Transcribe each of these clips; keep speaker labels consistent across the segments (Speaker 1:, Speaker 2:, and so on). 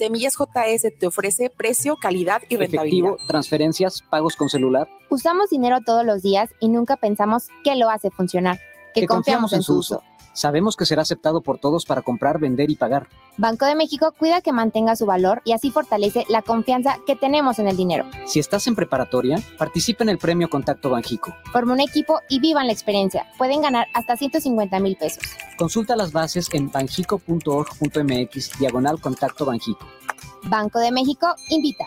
Speaker 1: Semillas JS te ofrece precio, calidad y rentabilidad.
Speaker 2: Efectivo, transferencias, pagos con celular.
Speaker 3: Usamos dinero todos los días y nunca pensamos qué lo hace funcionar, que, confiamos, en su uso.
Speaker 2: Sabemos que será aceptado por todos para comprar, vender y pagar.
Speaker 3: Banco de México cuida que mantenga su valor y así fortalece la confianza que tenemos en el dinero.
Speaker 2: Si estás en preparatoria, participa en el premio Contacto Banjico.
Speaker 3: Forma un equipo y vivan la experiencia. Pueden ganar hasta 150 mil pesos.
Speaker 2: Consulta las bases en banjico.org.mx diagonal Contacto Banjico.
Speaker 3: Banco de México invita.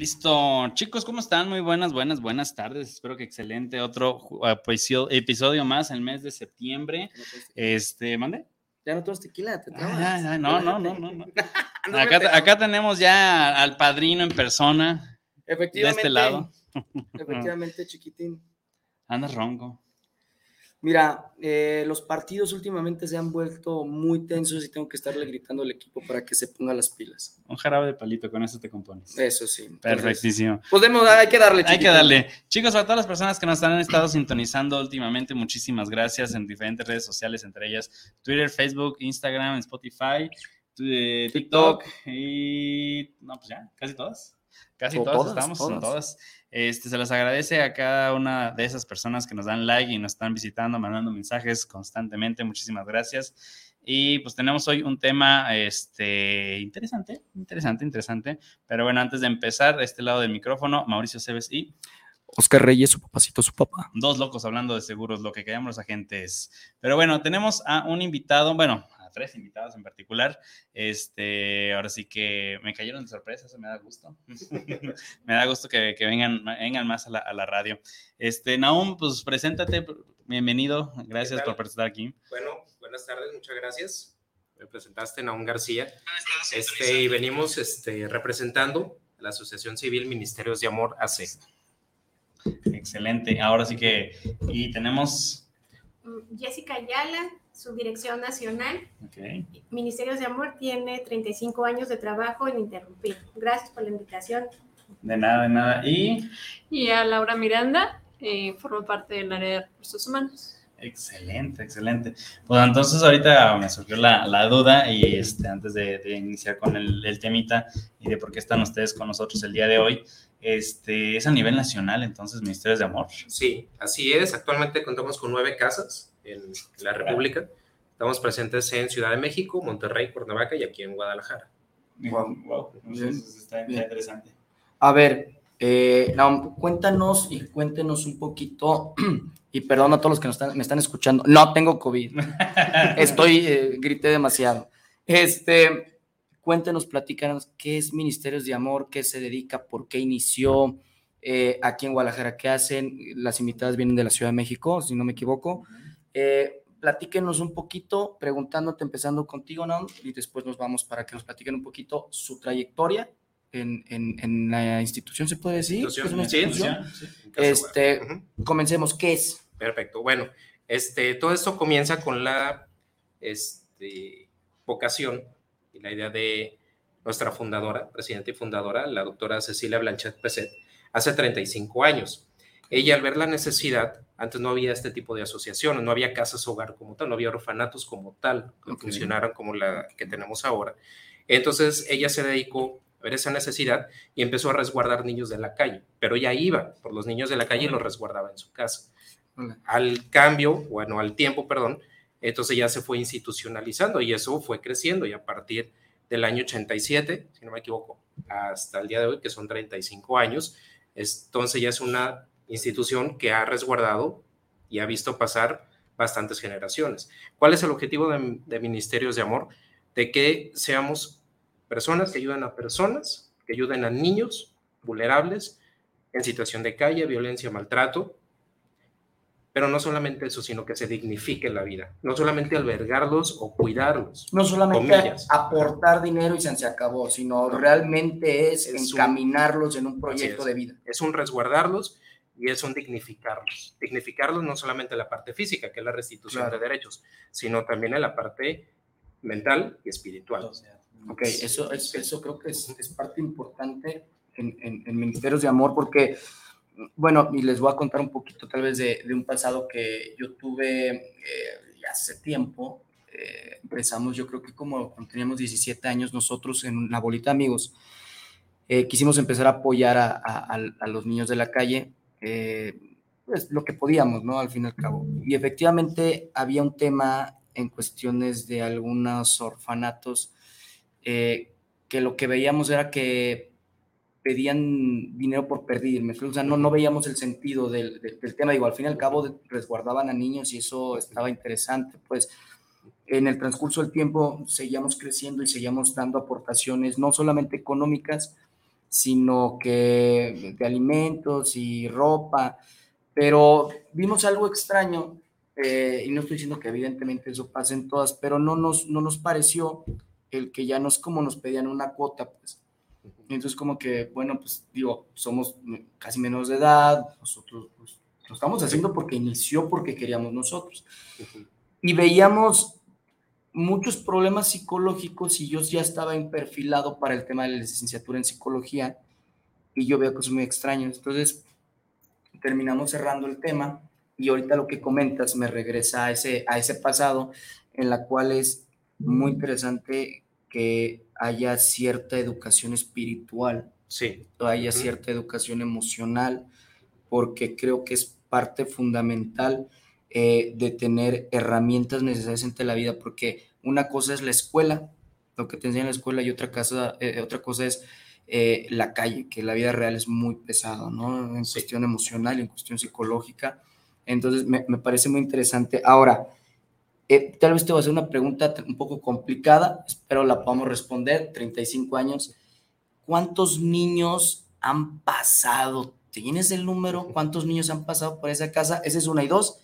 Speaker 4: Listo, chicos, ¿cómo están? Muy buenas, buenas, buenas tardes. Espero que excelente otro episodio más el mes de septiembre. Este, mande.
Speaker 5: Ya no tomas tequila, te
Speaker 4: ah, no, no, no, no, no. acá, acá, tenemos ya al padrino en persona.
Speaker 5: Efectivamente.
Speaker 4: De este lado.
Speaker 5: Efectivamente, chiquitín.
Speaker 4: Andas ronco.
Speaker 5: Mira, eh, los partidos últimamente se han vuelto muy tensos y tengo que estarle gritando al equipo para que se ponga las pilas.
Speaker 4: Un jarabe de palito, con eso te compones.
Speaker 5: Eso sí.
Speaker 4: Perfectísimo.
Speaker 5: Pues hay que darle.
Speaker 4: Hay que darle. Chicos, a todas las personas que nos han estado sintonizando últimamente, muchísimas gracias en diferentes redes sociales, entre ellas Twitter, Facebook, Instagram, Spotify, eh, TikTok y... No, pues ya, casi todas. Casi todas, estamos, en todas. Este, se les agradece a cada una de esas personas que nos dan like y nos están visitando, mandando mensajes constantemente. Muchísimas gracias. Y pues tenemos hoy un tema este, interesante, interesante, interesante. Pero bueno, antes de empezar, este lado del micrófono, Mauricio Cebes y...
Speaker 6: Oscar Reyes, su papacito, su papá.
Speaker 4: Dos locos hablando de seguros, lo que queremos los agentes. Pero bueno, tenemos a un invitado, bueno, tres invitados en particular. Este, ahora sí que me cayeron de sorpresa, eso me da gusto. me da gusto que, vengan, vengan más a la, radio. Este, Naum, pues preséntate, bienvenido, gracias por estar aquí.
Speaker 7: Bueno, buenas tardes, muchas gracias. Me presentaste, Naum García. Este, y venimos este, representando a la Asociación Civil Ministerios de Amor AC.
Speaker 4: Excelente. Ahora sí que, y tenemos...
Speaker 8: Jessica Ayala, su dirección nacional. Ministerios de Amor tiene 35 años de trabajo ininterrumpido. Gracias por la invitación.
Speaker 4: De nada, de nada. Y,
Speaker 9: y a Laura Miranda, eh, forma parte del área de recursos humanos.
Speaker 4: Excelente, excelente. Pues entonces ahorita me surgió la, la duda y este, antes de, iniciar con el, el, temita y de por qué están ustedes con nosotros el día de hoy, este, es a nivel nacional entonces Ministerios de Amor.
Speaker 7: Sí, así es. Actualmente contamos con nueve casas en la República. Estamos presentes en Ciudad de México, Monterrey, Cuernavaca y aquí en Guadalajara.
Speaker 4: Wow, está interesante.
Speaker 5: A ver, eh, cuéntanos y cuéntenos un poquito, y perdón a todos los que están, me están escuchando, no tengo COVID, estoy, eh, grité demasiado. Este, cuéntenos, platícanos qué es Ministerios de Amor, qué se dedica, por qué inició, eh, aquí en Guadalajara, qué hacen, las invitadas vienen de la Ciudad de México, si no me equivoco. Eh, platíquenos un poquito, preguntándote, empezando contigo, ¿no? Y después nos vamos para que nos platiquen un poquito su trayectoria en, en, la institución, ¿se puede decir?
Speaker 7: Institución,
Speaker 5: este, Comencemos, ¿qué es?
Speaker 7: Perfecto, bueno, este, todo esto comienza con la este, vocación y la idea de nuestra fundadora, presidenta y fundadora, la doctora Cecilia Blanchet Peset, hace 35 años. Ella al ver la necesidad antes no había este tipo de asociaciones, no había casas hogar como tal, no había orfanatos como tal que funcionaran como la que tenemos ahora. Entonces ella se dedicó ver esa necesidad y empezó a resguardar niños de la calle, pero ella iba por los niños de la calle y los resguardaba en su casa. Al cambio, bueno, al tiempo, perdón, entonces ya se fue institucionalizando y eso fue creciendo y a partir del año 87, si no me equivoco, hasta el día de hoy, que son 35 años, entonces ya es una institución que ha resguardado y ha visto pasar bastantes generaciones. ¿Cuál es el objetivo de, Ministerios de Amor? De que seamos personas que ayuden a personas, que ayuden a niños vulnerables en situación de calle, violencia, maltrato, pero no solamente eso, sino que se dignifique la vida, no solamente albergarlos o cuidarlos.
Speaker 5: No solamente aportar dinero y se, acabó, sino realmente es, encaminarlos en un proyecto de vida.
Speaker 7: Es un resguardarlos y es un dignificarlos. Dignificarlos no solamente en la parte física, que es la restitución de derechos, sino también en la parte mental y espiritual.
Speaker 5: Ok, eso, es, eso creo que es, es parte importante en, en, en Ministerios de Amor porque bueno, y les voy a contar un poquito tal vez de, un pasado que yo tuve eh, hace tiempo. Eh, empezamos, yo creo que como cuando teníamos 17 años, nosotros en la bolita amigos, eh, quisimos empezar a apoyar a, los niños de la calle, pues lo que podíamos, ¿no? Al fin y al cabo. Y efectivamente había un tema en cuestiones de algunos orfanatos que lo que veíamos era que pedían dinero por pedir, o sea, no, no veíamos el sentido del, del, tema, digo, al fin y al cabo resguardaban a niños y eso estaba interesante, pues en el transcurso del tiempo seguíamos creciendo y seguíamos dando aportaciones, no solamente económicas, sino que de alimentos y ropa, pero vimos algo extraño, eh, y no estoy diciendo que evidentemente eso pase en todas, pero no nos, no nos pareció el que ya no es como nos pedían una cuota, pues entonces como que, bueno, pues digo, somos casi menos de edad, nosotros pues, lo estamos haciendo porque inició porque queríamos nosotros. Y veíamos muchos problemas psicológicos y yo ya estaba perfilado para el tema de la licenciatura en psicología y yo veo cosas muy extrañas. Entonces terminamos cerrando el tema y ahorita lo que comentas me regresa a ese, a ese pasado en la cual es muy interesante que haya cierta educación espiritual,
Speaker 7: sí.
Speaker 5: haya cierta educación emocional, porque creo que es parte fundamental eh, de tener herramientas necesarias en la vida, porque una cosa es la escuela, lo que te enseña en la escuela, y otra, cosa, eh, otra cosa es eh, la calle, que la vida real es muy pesada, ¿no? En cuestión emocional y en cuestión psicológica. Entonces, me, me parece muy interesante. Ahora, eh, tal vez te voy a hacer una pregunta un poco complicada, espero la podamos responder. 35 años. ¿Cuántos niños han pasado? ¿Tienes el número? ¿Cuántos niños han pasado por esa casa? Esa es una y dos.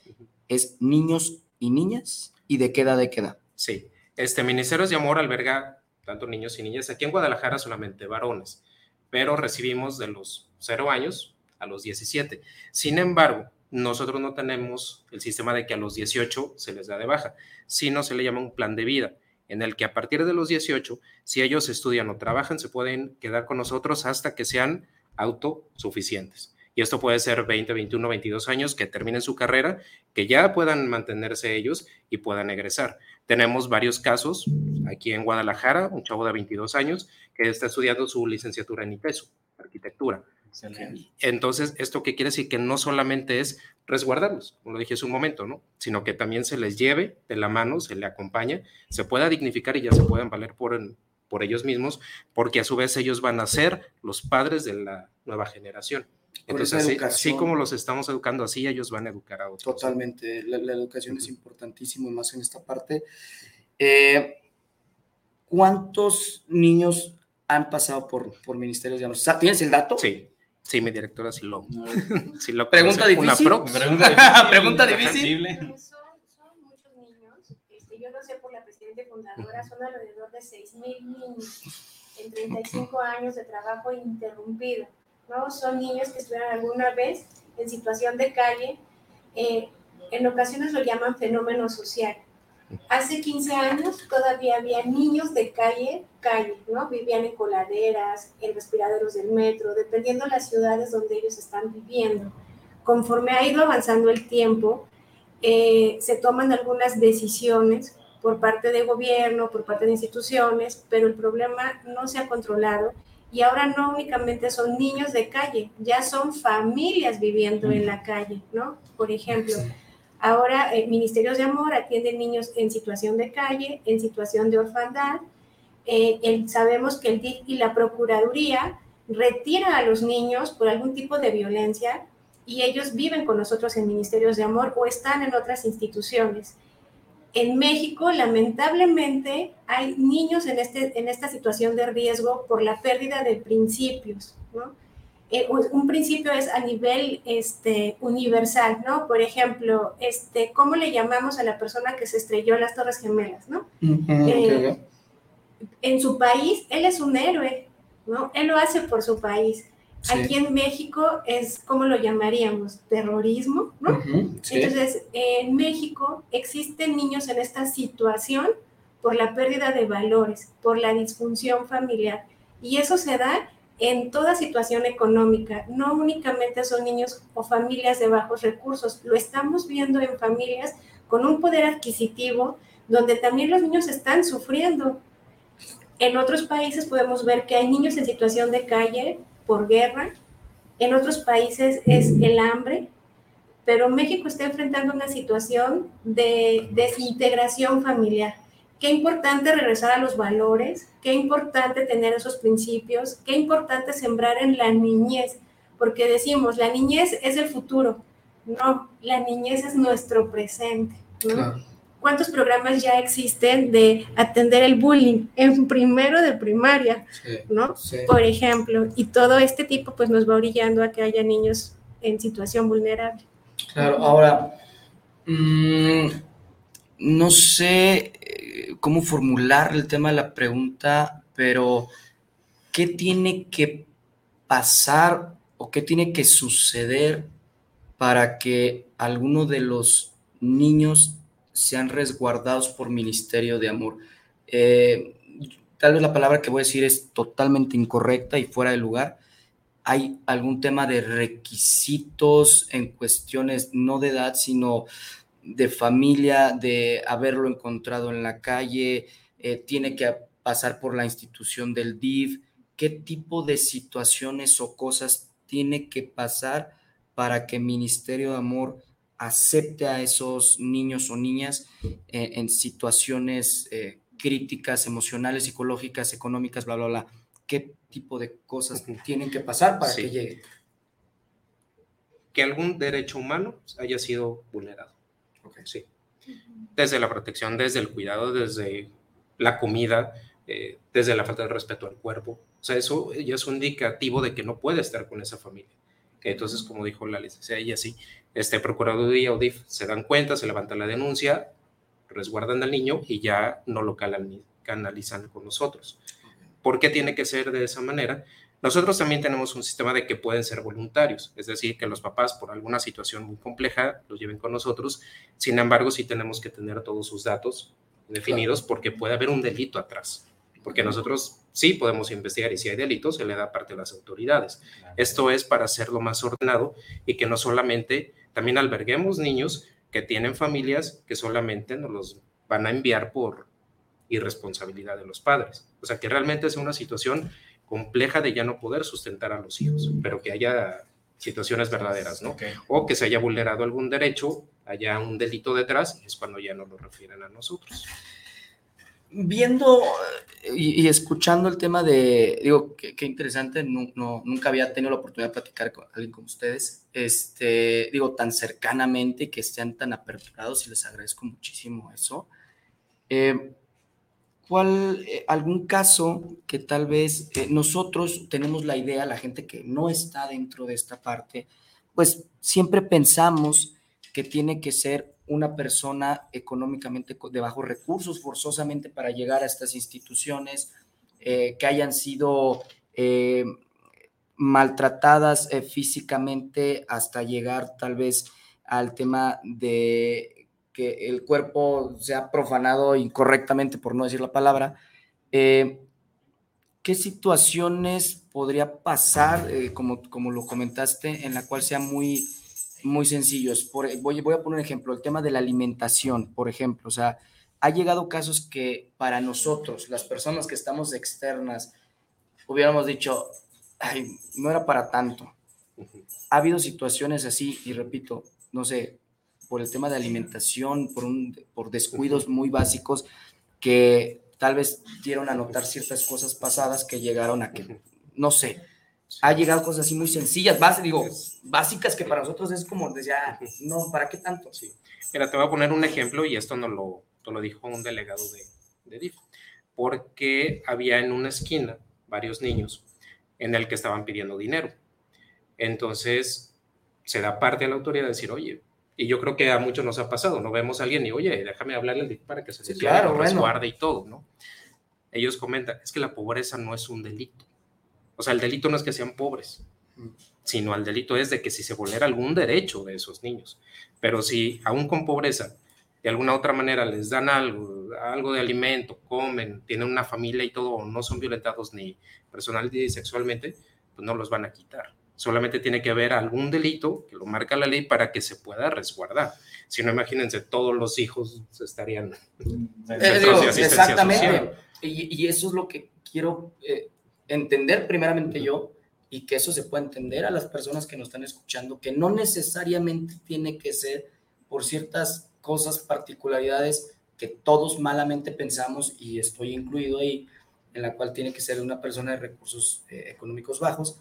Speaker 5: Es niños y niñas. ¿Y de qué edad de qué edad?
Speaker 7: Sí. Este Ministerios de Amor alberga tanto niños y niñas. Aquí en Guadalajara solamente varones, pero recibimos de los 0 años a los 17. Sin embargo, nosotros no tenemos el sistema de que a los 18 se les da de baja, sino se le llama un plan de vida, en el que a partir de los 18, si ellos estudian o trabajan, se pueden quedar con nosotros hasta que sean autosuficientes. Y esto puede ser 20, 21, 22 años que terminen su carrera, que ya puedan mantenerse ellos y puedan egresar. Tenemos varios casos aquí en Guadalajara, un chavo de 22 años que está estudiando su licenciatura en ITESO, arquitectura entonces, ¿esto qué quiere decir? Que no solamente es resguardarlos, como lo dije hace un momento, ¿no? Sino que también se les lleve de la mano, se le acompañe, se pueda dignificar y ya se puedan valer por, por ellos mismos, porque a su vez ellos van a ser los padres de la nueva generación. Entonces, así, como los estamos educando así, ellos van a educar a otros.
Speaker 5: Totalmente, la, educación es importantísimo, más en esta parte. Eh, ¿Cuántos niños han pasado por, por ministerios de ¿Tienes el dato?
Speaker 7: Sí. Sí, mi directora sí lo.
Speaker 5: Sí lo ¿Pregunta difícil?
Speaker 8: Pregunta difícil. Son, muchos niños. Este, yo no sé por la presidenta fundadora, son alrededor de 6 mil niños en 35 años de trabajo interrumpido. ¿no? Son niños que estuvieron alguna vez en situación de calle. Eh, en ocasiones lo llaman fenómeno social. Hace 15 años todavía había niños de calle, calle, ¿no? Vivían en coladeras, en respiraderos del metro, dependiendo de las ciudades donde ellos están viviendo. Conforme ha ido avanzando el tiempo, eh, se toman algunas decisiones por parte de gobierno, por parte de instituciones, pero el problema no se ha controlado y ahora no únicamente son niños de calle, ya son familias viviendo en la calle, ¿no? Por ejemplo. Ahora, eh, Ministerios de Amor atienden niños en situación de calle, en situación de orfandad. Eh, sabemos que el DIC y la Procuraduría retiran a los niños por algún tipo de violencia y ellos viven con nosotros en Ministerios de Amor o están en otras instituciones. En México, lamentablemente, hay niños en, este, en esta situación de riesgo por la pérdida de principios. ¿no? Eh, un principio es a nivel este, universal, ¿no? Por ejemplo, este, ¿cómo le llamamos a la persona que se estrelló en las Torres Gemelas, ¿no? Eh, en su país, él es un héroe, ¿no? Él lo hace por su país. Aquí en México es, ¿cómo lo llamaríamos? Terrorismo, ¿no? Entonces, en México existen niños en esta situación por la pérdida de valores, por la disfunción familiar. Y eso se da en toda situación económica. No únicamente son niños o familias de bajos recursos, lo estamos viendo en familias con un poder adquisitivo donde también los niños están sufriendo. En otros países podemos ver que hay niños en situación de calle por guerra, en otros países es el hambre, pero México está enfrentando una situación de desintegración familiar. Qué importante regresar a los valores, qué importante tener esos principios, qué importante sembrar en la niñez, porque decimos, la niñez es el futuro. No, la niñez es nuestro presente. ¿Cuántos programas ya existen de atender el bullying en primero de primaria? ¿no? Por ejemplo, y todo este tipo pues nos va orillando a que haya niños en situación vulnerable.
Speaker 5: Claro, ahora, mm, no sé cómo formular el tema de la pregunta, pero ¿qué tiene que pasar o qué tiene que suceder para que alguno de los niños sean resguardados por Ministerio de Amor? Eh, tal vez la palabra que voy a decir es totalmente incorrecta y fuera de lugar. ¿Hay algún tema de requisitos en cuestiones no de edad, sino de familia, de haberlo encontrado en la calle, eh, tiene que pasar por la institución del DIF, qué tipo de situaciones o cosas tiene que pasar para que Ministerio de Amor acepte a esos niños o niñas eh, en situaciones eh, críticas, emocionales, psicológicas, económicas, bla, bla, bla. ¿Qué tipo de cosas tienen que pasar para que llegue?
Speaker 7: Que algún derecho humano haya sido vulnerado. Sí. Desde la protección, desde el cuidado, desde la comida, eh, desde la falta de respeto al cuerpo. O sea, eso ya es un indicativo de que no puede estar con esa familia. Entonces, como dijo la licenciada, ella sí, este procurador y Audif se dan cuenta, se levanta la denuncia, resguardan al niño y ya no lo canalizan con nosotros. ¿Por qué tiene que ser de esa manera? Nosotros también tenemos un sistema de que pueden ser voluntarios, es decir, que los papás por alguna situación muy compleja los lleven con nosotros. Sin embargo, sí tenemos que tener todos sus datos definidos porque puede haber un delito atrás. Porque nosotros sí podemos investigar y si hay delitos se le da parte a las autoridades. Esto es para hacerlo más ordenado y que no solamente también alberguemos niños que tienen familias que solamente nos los van a enviar por irresponsabilidad de los padres. O sea, que realmente es una situación compleja de ya no poder sustentar a los hijos, pero que haya situaciones verdaderas, ¿no? O que se haya vulnerado algún derecho, haya un delito detrás, es cuando ya no lo refieren a nosotros.
Speaker 5: Viendo y, escuchando el tema de, digo, qué, interesante, no, nunca había tenido la oportunidad de platicar con alguien como ustedes, este, digo, tan cercanamente, que estén tan aperturados y les agradezco muchísimo eso. Eh, ¿Cuál, eh, algún caso que tal vez eh, nosotros tenemos la idea, la gente que no está dentro de esta parte, pues siempre pensamos que tiene que ser una persona económicamente de bajos recursos forzosamente para llegar a estas instituciones, eh, que hayan sido maltratadas físicamente hasta llegar tal vez al tema de que el cuerpo sea profanado incorrectamente, por no decir la palabra, eh, ¿qué situaciones podría pasar, eh, como, como lo comentaste, en la cual sea muy, muy sencillo? Por, voy, voy a poner un ejemplo, el tema de la alimentación, por ejemplo, o sea, ha llegado casos que para nosotros, las personas que estamos externas, hubiéramos dicho, ay, no era para tanto. Ha habido situaciones así, y repito, no sé, por el tema de alimentación, por, un, por descuidos muy básicos que tal vez dieron a notar ciertas cosas pasadas que llegaron a que, no sé, ha llegado cosas así muy sencillas, digo, básicas que para nosotros es como decía, no, ¿para qué tanto?
Speaker 7: Sí. Mira, te voy a poner un ejemplo y esto no lo, lo dijo un delegado de, de DIF, porque había en una esquina varios niños en el que estaban pidiendo dinero. Entonces, se da parte a la autoridad de decir, oye, y yo creo que a muchos nos ha pasado, no vemos a alguien y, oye, déjame hablarle para que se
Speaker 5: Sí, claro, bueno.
Speaker 7: resguarde y todo, ¿no? Ellos comentan, es que la pobreza no es un delito. O sea, el delito no es que sean pobres, sino el delito es de que si se vulnera algún derecho de esos niños. Pero si aún con pobreza, de alguna otra manera les dan algo, algo de alimento, comen, tienen una familia y todo, no son violentados ni personal ni sexualmente, pues no los van a quitar. Solamente tiene que haber algún delito que lo marca la ley para que se pueda resguardar. Si no, imagínense, todos los hijos estarían en
Speaker 5: Eh, digo, exactamente.
Speaker 7: social.
Speaker 5: Y, y eso es lo que quiero eh, entender primeramente yo y que eso se pueda entender a las personas que nos están escuchando, que no necesariamente tiene que ser por ciertas cosas, particularidades que todos malamente pensamos y estoy incluido ahí, en la cual tiene que ser una persona de recursos eh, económicos bajos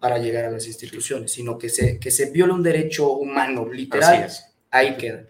Speaker 5: para llegar a las instituciones, sino que se, que se viola un derecho humano, literal,
Speaker 7: Así es.
Speaker 5: ahí queda.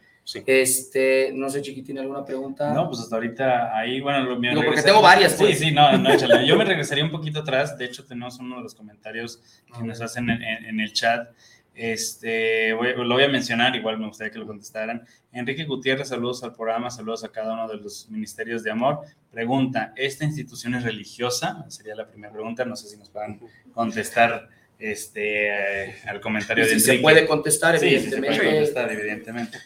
Speaker 5: Este, no sé, Chiqui, ¿tiene alguna pregunta?
Speaker 4: No, pues hasta ahorita ahí, bueno, lo mío.
Speaker 5: No, porque tengo varias,
Speaker 4: Sí,
Speaker 5: pues.
Speaker 4: sí, no, no, échale. Yo me regresaría un poquito atrás. De hecho, tenemos uno de los comentarios que nos hacen en, en- en el chat. Este, voy- lo voy a mencionar, igual me gustaría que lo contestaran. Enrique Gutiérrez, saludos al programa, saludos a cada uno de los ministerios de amor. Pregunta, ¿esta institución es religiosa? Sería la primera pregunta, no sé si nos puedan contestar este, eh, al comentario de
Speaker 5: si se puede contestar,
Speaker 4: Sí, sí se puede
Speaker 5: evidentemente.
Speaker 4: contestar, evidentemente.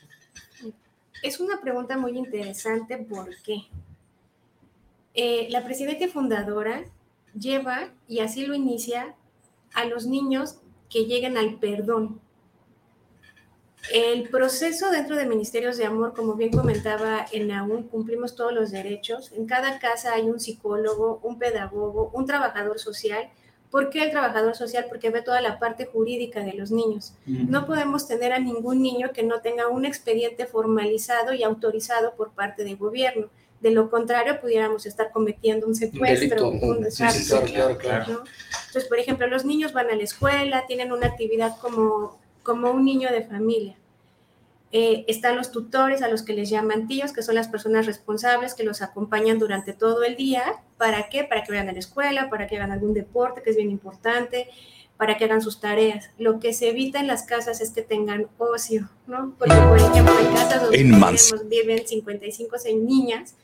Speaker 8: Es una pregunta muy interesante, ¿por qué? Eh, la presidenta fundadora lleva, y así lo inicia, a los niños que lleguen al perdón. El proceso dentro de Ministerios de Amor, como bien comentaba en aún cumplimos todos los derechos. En cada casa hay un psicólogo, un pedagogo, un trabajador social. ¿Por qué el trabajador social? Porque ve toda la parte jurídica de los niños. No podemos tener a ningún niño que no tenga un expediente formalizado y autorizado por parte del gobierno. De lo contrario, pudiéramos estar cometiendo un secuestro.
Speaker 5: delito.
Speaker 8: un
Speaker 5: Sí, sí,
Speaker 8: desastre,
Speaker 5: claro, claro, claro.
Speaker 8: ¿no? Entonces, por ejemplo, los niños van a la escuela, tienen una actividad como, como un niño de familia. Eh, están los tutores a los que les llaman tíos, que son las personas responsables que los acompañan durante todo el día. ¿Para qué? Para que vayan a la escuela, para que hagan algún deporte, que es bien importante, para que hagan sus tareas. Lo que se evita en las casas es que tengan ocio, ¿no? Porque, por ejemplo, en casas donde tenemos- viven 55 seis niñas,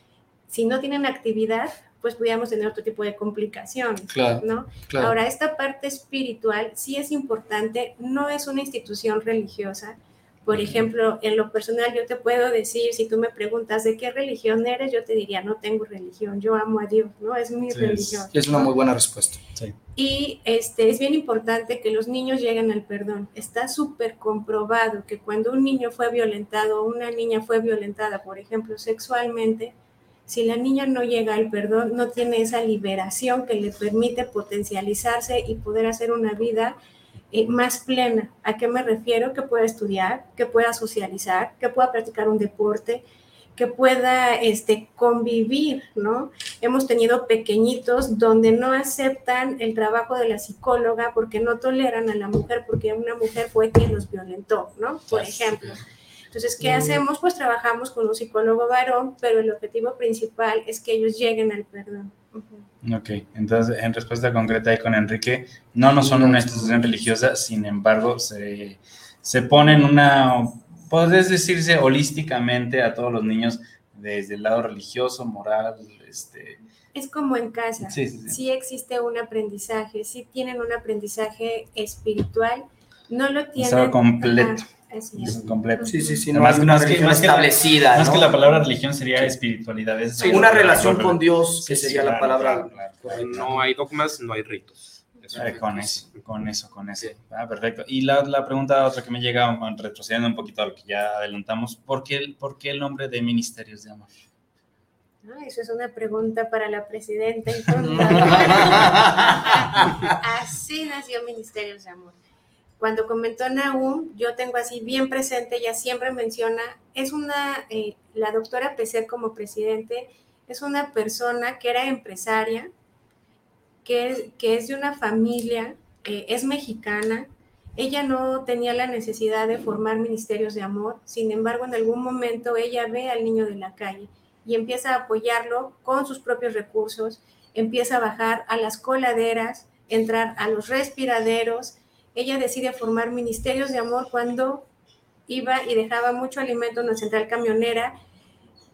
Speaker 8: si no tienen actividad, pues pudiéramos tener otro tipo de complicaciones,
Speaker 5: Claro,
Speaker 8: ¿no?
Speaker 5: claro.
Speaker 8: Ahora, esta parte espiritual sí es importante, no es una institución religiosa. Por ejemplo, en lo personal yo te puedo decir, si tú me preguntas de qué religión eres, yo te diría, no tengo religión, yo amo a Dios, ¿no? Es mi religión.
Speaker 5: Es una muy buena respuesta.
Speaker 8: Y este, es bien importante que los niños lleguen al perdón. Está súper comprobado que cuando un niño fue violentado o una niña fue violentada, por ejemplo, sexualmente, si la niña no llega al perdón, no tiene esa liberación que le permite potencializarse y poder hacer una vida eh, más plena. ¿A qué me refiero? Que pueda estudiar, que pueda socializar, que pueda practicar un deporte, que pueda este, convivir, ¿no? Hemos tenido pequeñitos donde no aceptan el trabajo de la psicóloga porque no toleran a la mujer porque una mujer fue quien los violentó, ¿no? Por ejemplo. Entonces, ¿qué hacemos? Pues trabajamos con un psicólogo varón, pero el objetivo principal es que ellos lleguen al perdón.
Speaker 4: Ok, entonces en respuesta concreta ahí con Enrique, no, no son una institución religiosa, sin embargo, se, se ponen una, podés decirse holísticamente a todos los niños desde el lado religioso, moral, este,
Speaker 8: Es como en casa.
Speaker 4: Sí, sí, sí.
Speaker 8: existe un aprendizaje, sí tienen un aprendizaje espiritual, no lo tienen.
Speaker 4: completo.
Speaker 8: Ajá, es.
Speaker 4: completo.
Speaker 5: Sí, sí, sí, no
Speaker 4: Más, más que,
Speaker 5: religión
Speaker 4: más que la-
Speaker 5: establecida,
Speaker 4: más
Speaker 5: ¿no?
Speaker 4: que la palabra religión sería espiritualidad. es-
Speaker 5: Sí, una relación con Dios, que sería la palabra
Speaker 4: claro, claro, claro.
Speaker 7: No hay dogmas, no hay ritos. Eso
Speaker 4: Eh, con eso, con eso, con eso. Ah, perfecto. Y la, la pregunta otra que me llega, retrocediendo un poquito a lo que ya adelantamos, ¿por qué, el- por qué el nombre de Ministerios de Amor?
Speaker 8: Ah, Eso es una pregunta para la presidenta. Así nació Ministerios de Amor. Cuando comentó Nahum, yo tengo así bien presente, ella siempre menciona, es una, eh, la doctora PC como presidente, es una persona que era empresaria, que es, que es de una familia, eh, es mexicana, ella no tenía la necesidad de formar ministerios de amor, sin embargo, en algún momento ella ve al niño de la calle y empieza a apoyarlo con sus propios recursos, empieza a bajar a las coladeras, entrar a los respiraderos, ella decide formar ministerios de amor cuando iba y dejaba mucho alimento en la central camionera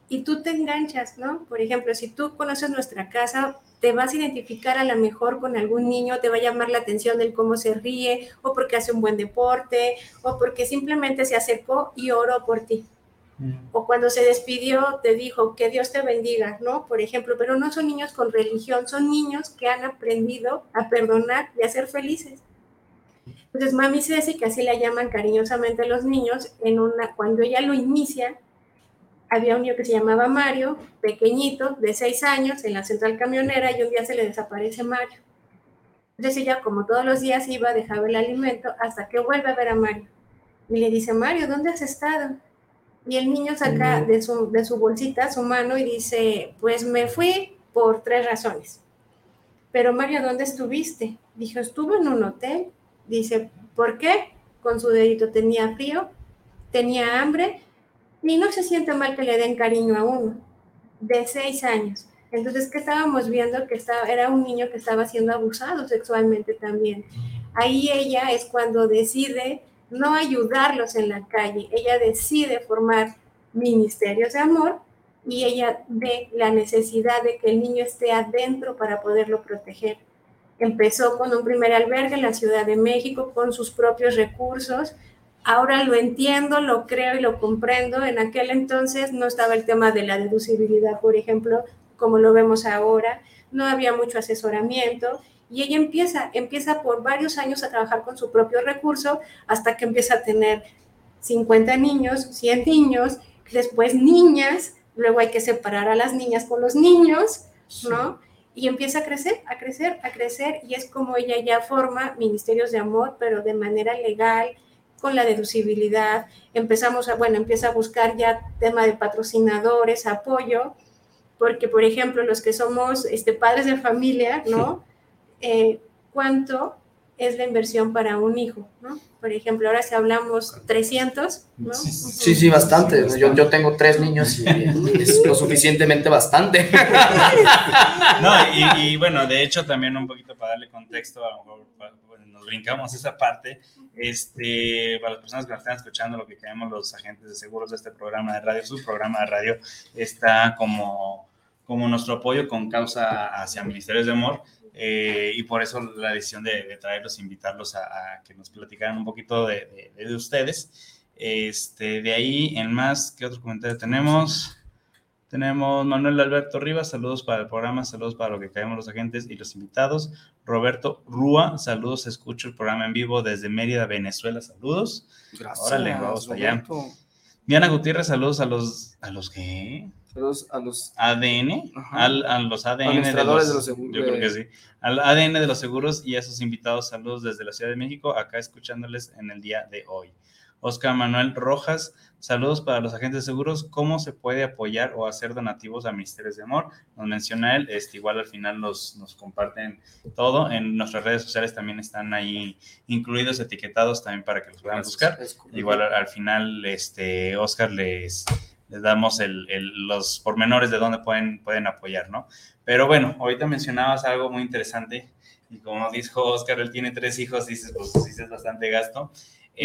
Speaker 8: y tú te enganchas, ¿no? Por ejemplo, si tú conoces nuestra casa, te vas a identificar a lo mejor con algún niño, te va a llamar la atención del cómo se ríe, o porque hace un buen deporte, o porque simplemente se acercó y oró por ti. O cuando se despidió, te dijo que Dios te bendiga, ¿no? Por ejemplo, pero no son niños con religión, son niños que han aprendido a perdonar y a ser felices. Entonces, Mami Ceci, que así la llaman cariñosamente los niños, en una, cuando ella lo inicia, había un niño que se llamaba Mario, pequeñito, de seis años, en la central camionera, y un día se le desaparece Mario. Entonces ella, como todos los días, iba, dejaba el alimento, hasta que vuelve a ver a Mario. Y le dice, Mario, ¿dónde has estado? Y el niño saca de su, de su bolsita su mano y dice, pues me fui por tres razones. Pero Mario, ¿dónde estuviste? Dijo, estuve en un hotel. Dice, ¿por qué? Con su dedito tenía frío, tenía hambre y no se siente mal que le den cariño a uno, de seis años. Entonces, ¿qué estábamos viendo? Que estaba, era un niño que estaba siendo abusado sexualmente también. Ahí ella es cuando decide no ayudarlos en la calle, ella decide formar ministerios de amor y ella ve la necesidad de que el niño esté adentro para poderlo proteger. Empezó con un primer albergue en la Ciudad de México con sus propios recursos, Ahora lo entiendo, lo creo y lo comprendo. En aquel entonces no estaba el tema de la deducibilidad, por ejemplo, como lo vemos ahora. No había mucho asesoramiento y ella empieza, empieza por varios años a trabajar con su propio recurso hasta que empieza a tener 50 niños, 100 niños, después niñas, luego hay que separar a las niñas con los niños, ¿no? Y empieza a crecer, a crecer, a crecer y es como ella ya forma ministerios de amor, pero de manera legal, con la deducibilidad, empezamos a, bueno, empieza a buscar ya tema de patrocinadores, apoyo, porque, por ejemplo, los que somos este, padres de familia, ¿no? Eh, ¿Cuánto es la inversión para un hijo, ¿no? Por ejemplo, ahora si hablamos 300, ¿no?
Speaker 5: Sí, sí, bastante. Yo, yo tengo tres niños y es lo suficientemente bastante.
Speaker 4: No, y, y, bueno, de hecho también un poquito para darle contexto, a lo mejor bueno, nos brincamos esa parte, este, para las personas que nos están escuchando, lo que queremos los agentes de seguros de este programa de radio, su programa de radio, está como, como nuestro apoyo con causa hacia Ministerios de Amor. Eh, y por eso la decisión de, de traerlos, invitarlos a, a, que nos platicaran un poquito de, de, de, ustedes. Este, de ahí en más, ¿qué otro comentario tenemos? Tenemos Manuel Alberto Rivas, saludos para el programa, saludos para lo que caemos los agentes y los invitados. Roberto Rúa, saludos, escucho el programa en vivo desde Mérida, Venezuela, saludos.
Speaker 5: Gracias.
Speaker 4: Órale, vamos allá. Diana Gutiérrez, saludos a los, ¿a los qué?
Speaker 5: Saludos a los
Speaker 4: ADN, al, a los ADN de los,
Speaker 5: de los seguros.
Speaker 4: Yo creo que sí. Al ADN de los seguros y a sus invitados, saludos desde la Ciudad de México, acá escuchándoles en el día de hoy. Oscar Manuel Rojas, saludos para los agentes de seguros. ¿Cómo se puede apoyar o hacer donativos a Ministerios de Amor? Nos menciona él, este, igual al final nos, nos comparten todo. En nuestras redes sociales también están ahí incluidos, etiquetados también para que los puedan buscar. Igual al, al, final, este, Oscar les, les damos el, el, los pormenores de dónde pueden, pueden apoyar, ¿no? Pero bueno, ahorita mencionabas algo muy interesante y como dijo Oscar, él tiene tres hijos, dices, pues sí es bastante gasto.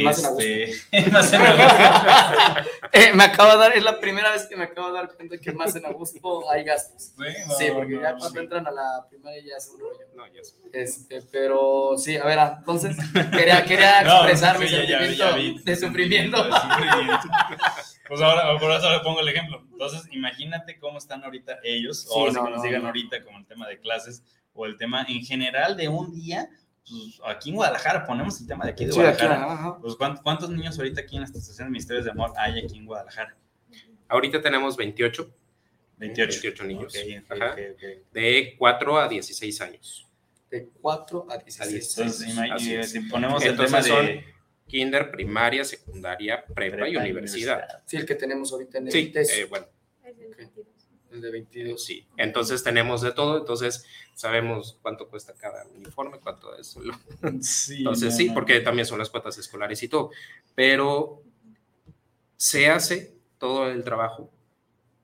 Speaker 5: Más este, en más en eh, me acabo de dar, es la primera vez que me acabo de dar cuenta que más en agosto hay gastos. Sí, no, sí porque no, ya cuando sí. entran a la primaria ya es un rollo. No, ya sé. Este, pero sí, a ver, entonces quería, quería expresar mi sentimiento ya, ya de sufrimiento. De sufrimiento.
Speaker 4: Pues ahora, por eso le pongo el ejemplo. Entonces, imagínate cómo están ahorita ellos, o no, que nos digan ahorita como el tema de clases, o el tema en general de un día, pues aquí en Guadalajara, ponemos el tema de aquí de Guadalajara. Sí, aquí, pues, ¿cuántos, ¿cuántos, niños ahorita aquí en la estación de Ministerios de Amor hay aquí en Guadalajara?
Speaker 7: Ahorita tenemos 28.
Speaker 4: 28.
Speaker 7: 28 niños. Okay, okay, okay, de 4 a 16 años.
Speaker 5: De 4 a 16.
Speaker 4: Entonces, si ponemos Entonces el tema de...
Speaker 7: kinder, primaria, secundaria, prepa, prepa y universidad. universidad.
Speaker 5: Sí, el que tenemos ahorita en el
Speaker 7: sí, eh, bueno.
Speaker 5: El de 22.
Speaker 7: Sí, entonces tenemos de todo, entonces sabemos cuánto cuesta cada uniforme, cuánto es. Sí, entonces no, sí, porque también son las cuotas escolares y todo, pero se hace todo el trabajo,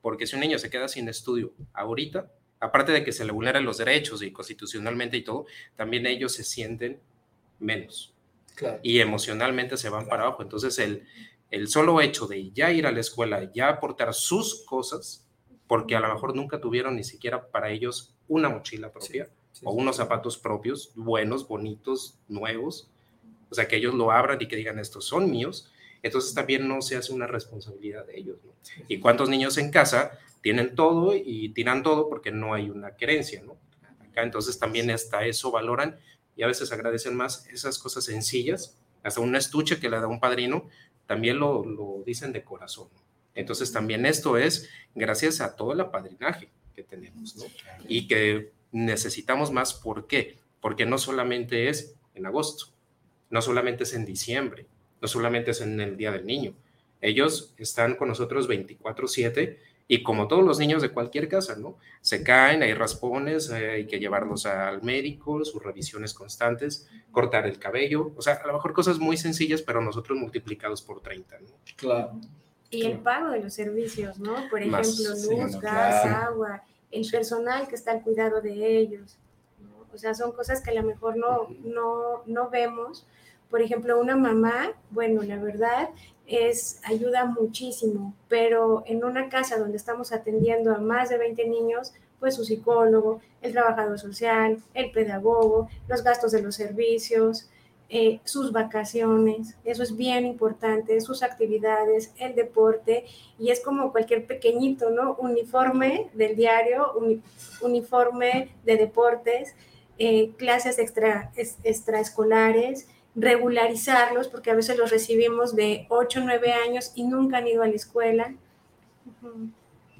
Speaker 7: porque si un niño se queda sin estudio ahorita, aparte de que se le vulneran los derechos y constitucionalmente y todo, también ellos se sienten menos. Y emocionalmente se van para abajo. Entonces, el, el solo hecho de ya ir a la escuela, ya aportar sus cosas, porque a lo mejor nunca tuvieron ni siquiera para ellos una mochila propia o unos zapatos propios, buenos, bonitos, nuevos, o sea, que ellos lo abran y que digan, estos son míos, entonces también no se hace una responsabilidad de ellos. ¿no? ¿Y cuántos niños en casa tienen todo y tiran todo porque no hay una querencia, ¿no? Acá entonces también hasta eso valoran y a veces agradecen más esas cosas sencillas, hasta un estuche que le da un padrino, también lo, lo dicen de corazón. Entonces también esto es gracias a todo el apadrinaje que tenemos, ¿no? Y que necesitamos más, ¿por qué? Porque no solamente es en agosto, no solamente es en diciembre, no solamente es en el Día del Niño. Ellos están con nosotros 24/7 y como todos los niños de cualquier casa, ¿no? Se caen, hay raspones, eh, hay que llevarlos al médico, sus revisiones constantes, cortar el cabello, o sea, a lo mejor cosas muy sencillas, pero nosotros multiplicados por 30, ¿no?
Speaker 5: Claro.
Speaker 8: Y el pago de los servicios, ¿no? Por ejemplo,
Speaker 7: Más,
Speaker 8: luz,
Speaker 7: sí,
Speaker 8: gas,
Speaker 7: claro.
Speaker 8: agua, el personal que está al cuidado de ellos. ¿no? O sea, son cosas que a lo mejor no, no, no vemos. Por ejemplo, una mamá, bueno, la verdad es ayuda muchísimo, pero en una casa donde estamos atendiendo a más de 20 niños, pues su psicólogo, el trabajador social, el pedagogo, los gastos de los servicios, eh, sus vacaciones, eso es bien importante, sus actividades, el deporte, y es como cualquier pequeñito, ¿no? Uniforme del diario, uni- uniforme de deportes, eh, clases extra, es- extraescolares, regularizarlos, porque a veces los recibimos de 8 o 9 años y nunca han ido a la escuela.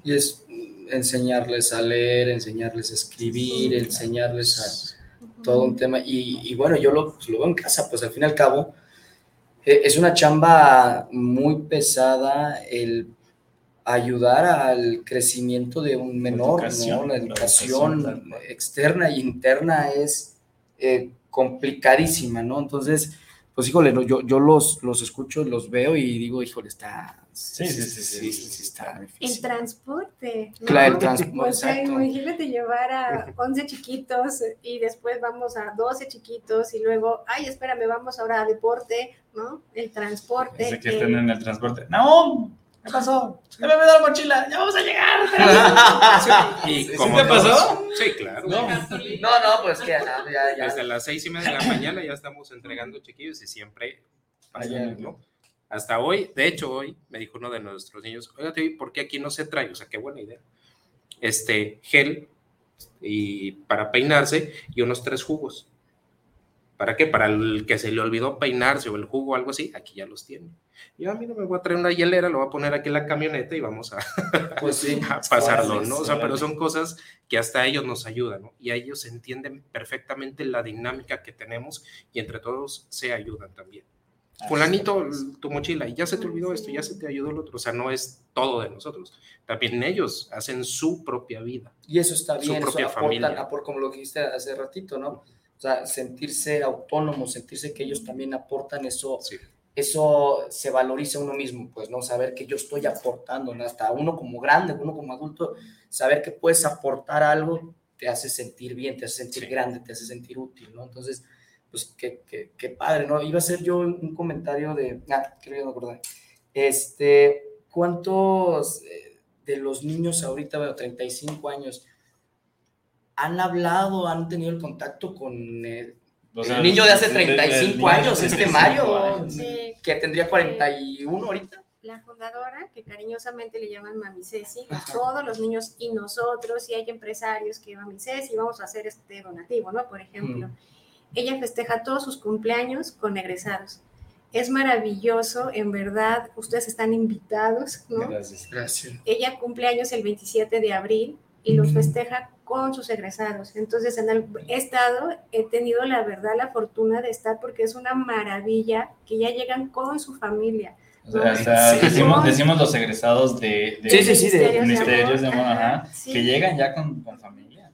Speaker 5: Y es enseñarles a leer, enseñarles a escribir, enseñarles a todo un tema. Y, y bueno, yo lo, pues, lo veo en casa, pues al fin y al cabo, eh, es una chamba muy pesada el ayudar al crecimiento de un menor,
Speaker 4: educación,
Speaker 5: ¿no? La
Speaker 4: la
Speaker 5: educación externa e interna es eh, complicadísima, ¿no? Entonces, pues híjole, no, yo, yo los, los escucho, los veo y digo, híjole, está...
Speaker 4: Sí, sí, sí, sí, sí,
Speaker 5: sí, está
Speaker 8: El
Speaker 5: difícil.
Speaker 8: transporte. ¿no?
Speaker 5: Claro, el transporte,
Speaker 8: O sea,
Speaker 5: exacto.
Speaker 8: imagínate llevar a 11 chiquitos y después vamos a 12 chiquitos y luego, ay, espérame, vamos ahora a deporte, ¿no? El transporte.
Speaker 4: Desde que
Speaker 8: el-
Speaker 4: estén en el transporte. ¡No! ¿Qué pasó? ¡Ya me da la mochila! ¡Ya vamos a llegar!
Speaker 7: Y
Speaker 4: ¿Sí te pasó?
Speaker 7: Sí, claro.
Speaker 4: No.
Speaker 5: No, pues que ya, ya.
Speaker 7: Desde las seis y media de la mañana ya estamos entregando chiquillos y siempre pasan, ¿no? Hasta hoy, de hecho hoy, me dijo uno de nuestros niños, oiga, ¿por qué aquí no se trae? O sea, qué buena idea. Este, gel y para peinarse y unos tres jugos. ¿Para qué? Para el que se le olvidó peinarse o el jugo o algo así, aquí ya los tiene. Yo a mí no me voy a traer una hielera, lo voy a poner aquí en la camioneta y vamos a,
Speaker 5: Pues sí.
Speaker 7: a pasarlo, ¿no? O sea, pero son cosas que hasta ellos nos ayudan, ¿no? Y a ellos entienden perfectamente la dinámica que tenemos y entre todos se ayudan también. Fulanito, tu mochila, y ya se te olvidó esto, ya se te ayudó el otro. O sea, no es todo de nosotros. También ellos hacen su propia vida.
Speaker 5: Y eso está
Speaker 7: Su
Speaker 5: bien, eso
Speaker 7: propia
Speaker 5: aportan,
Speaker 7: familia.
Speaker 5: como lo que dijiste hace ratito, ¿no? O sea, sentirse autónomos, sentirse que ellos también aportan eso, eso se valoriza uno mismo, pues, ¿no? Saber que yo estoy aportando, ¿no? Hasta uno como grande, uno como adulto, saber que puedes aportar algo te hace sentir bien, te hace sentir grande, te hace sentir útil, ¿no? Entonces, pues, qué, qué, qué padre, ¿no? Iba a hacer yo un comentario de, ah, creo que no acordé. Este, ¿cuántos eh, de los niños ahorita, veo 35 años, han hablado, han tenido el contacto con eh,
Speaker 4: O
Speaker 5: el
Speaker 4: sea,
Speaker 5: niño de hace
Speaker 4: de- de- del
Speaker 5: 35
Speaker 4: niño de
Speaker 5: años, este
Speaker 4: 35
Speaker 5: Mario,
Speaker 4: años.
Speaker 8: Sí.
Speaker 5: que tendría 41 ahorita?
Speaker 8: la fundadora, que cariñosamente le llaman Mami Ceci, todos los niños y nosotros, y hay empresarios que Mami Ceci, vamos a hacer este donativo, ¿no? Por ejemplo, ella festeja todos sus cumpleaños con egresados. Es maravilloso, en verdad, ustedes están invitados, ¿no?
Speaker 4: Gracias.
Speaker 5: Gracias.
Speaker 8: Ella cumple años el 27 de abril y los festeja con sus egresados. Entonces, en el he estado, he tenido la verdad, la fortuna de estar porque es una maravilla que ya llegan con su familia.
Speaker 4: O sea, hasta
Speaker 8: Sí.
Speaker 4: decimos, decimos los egresados de, de
Speaker 5: Sí, sí, sí, de-
Speaker 8: Ministerios de amor, ajá,
Speaker 4: que llegan ya con, con familia.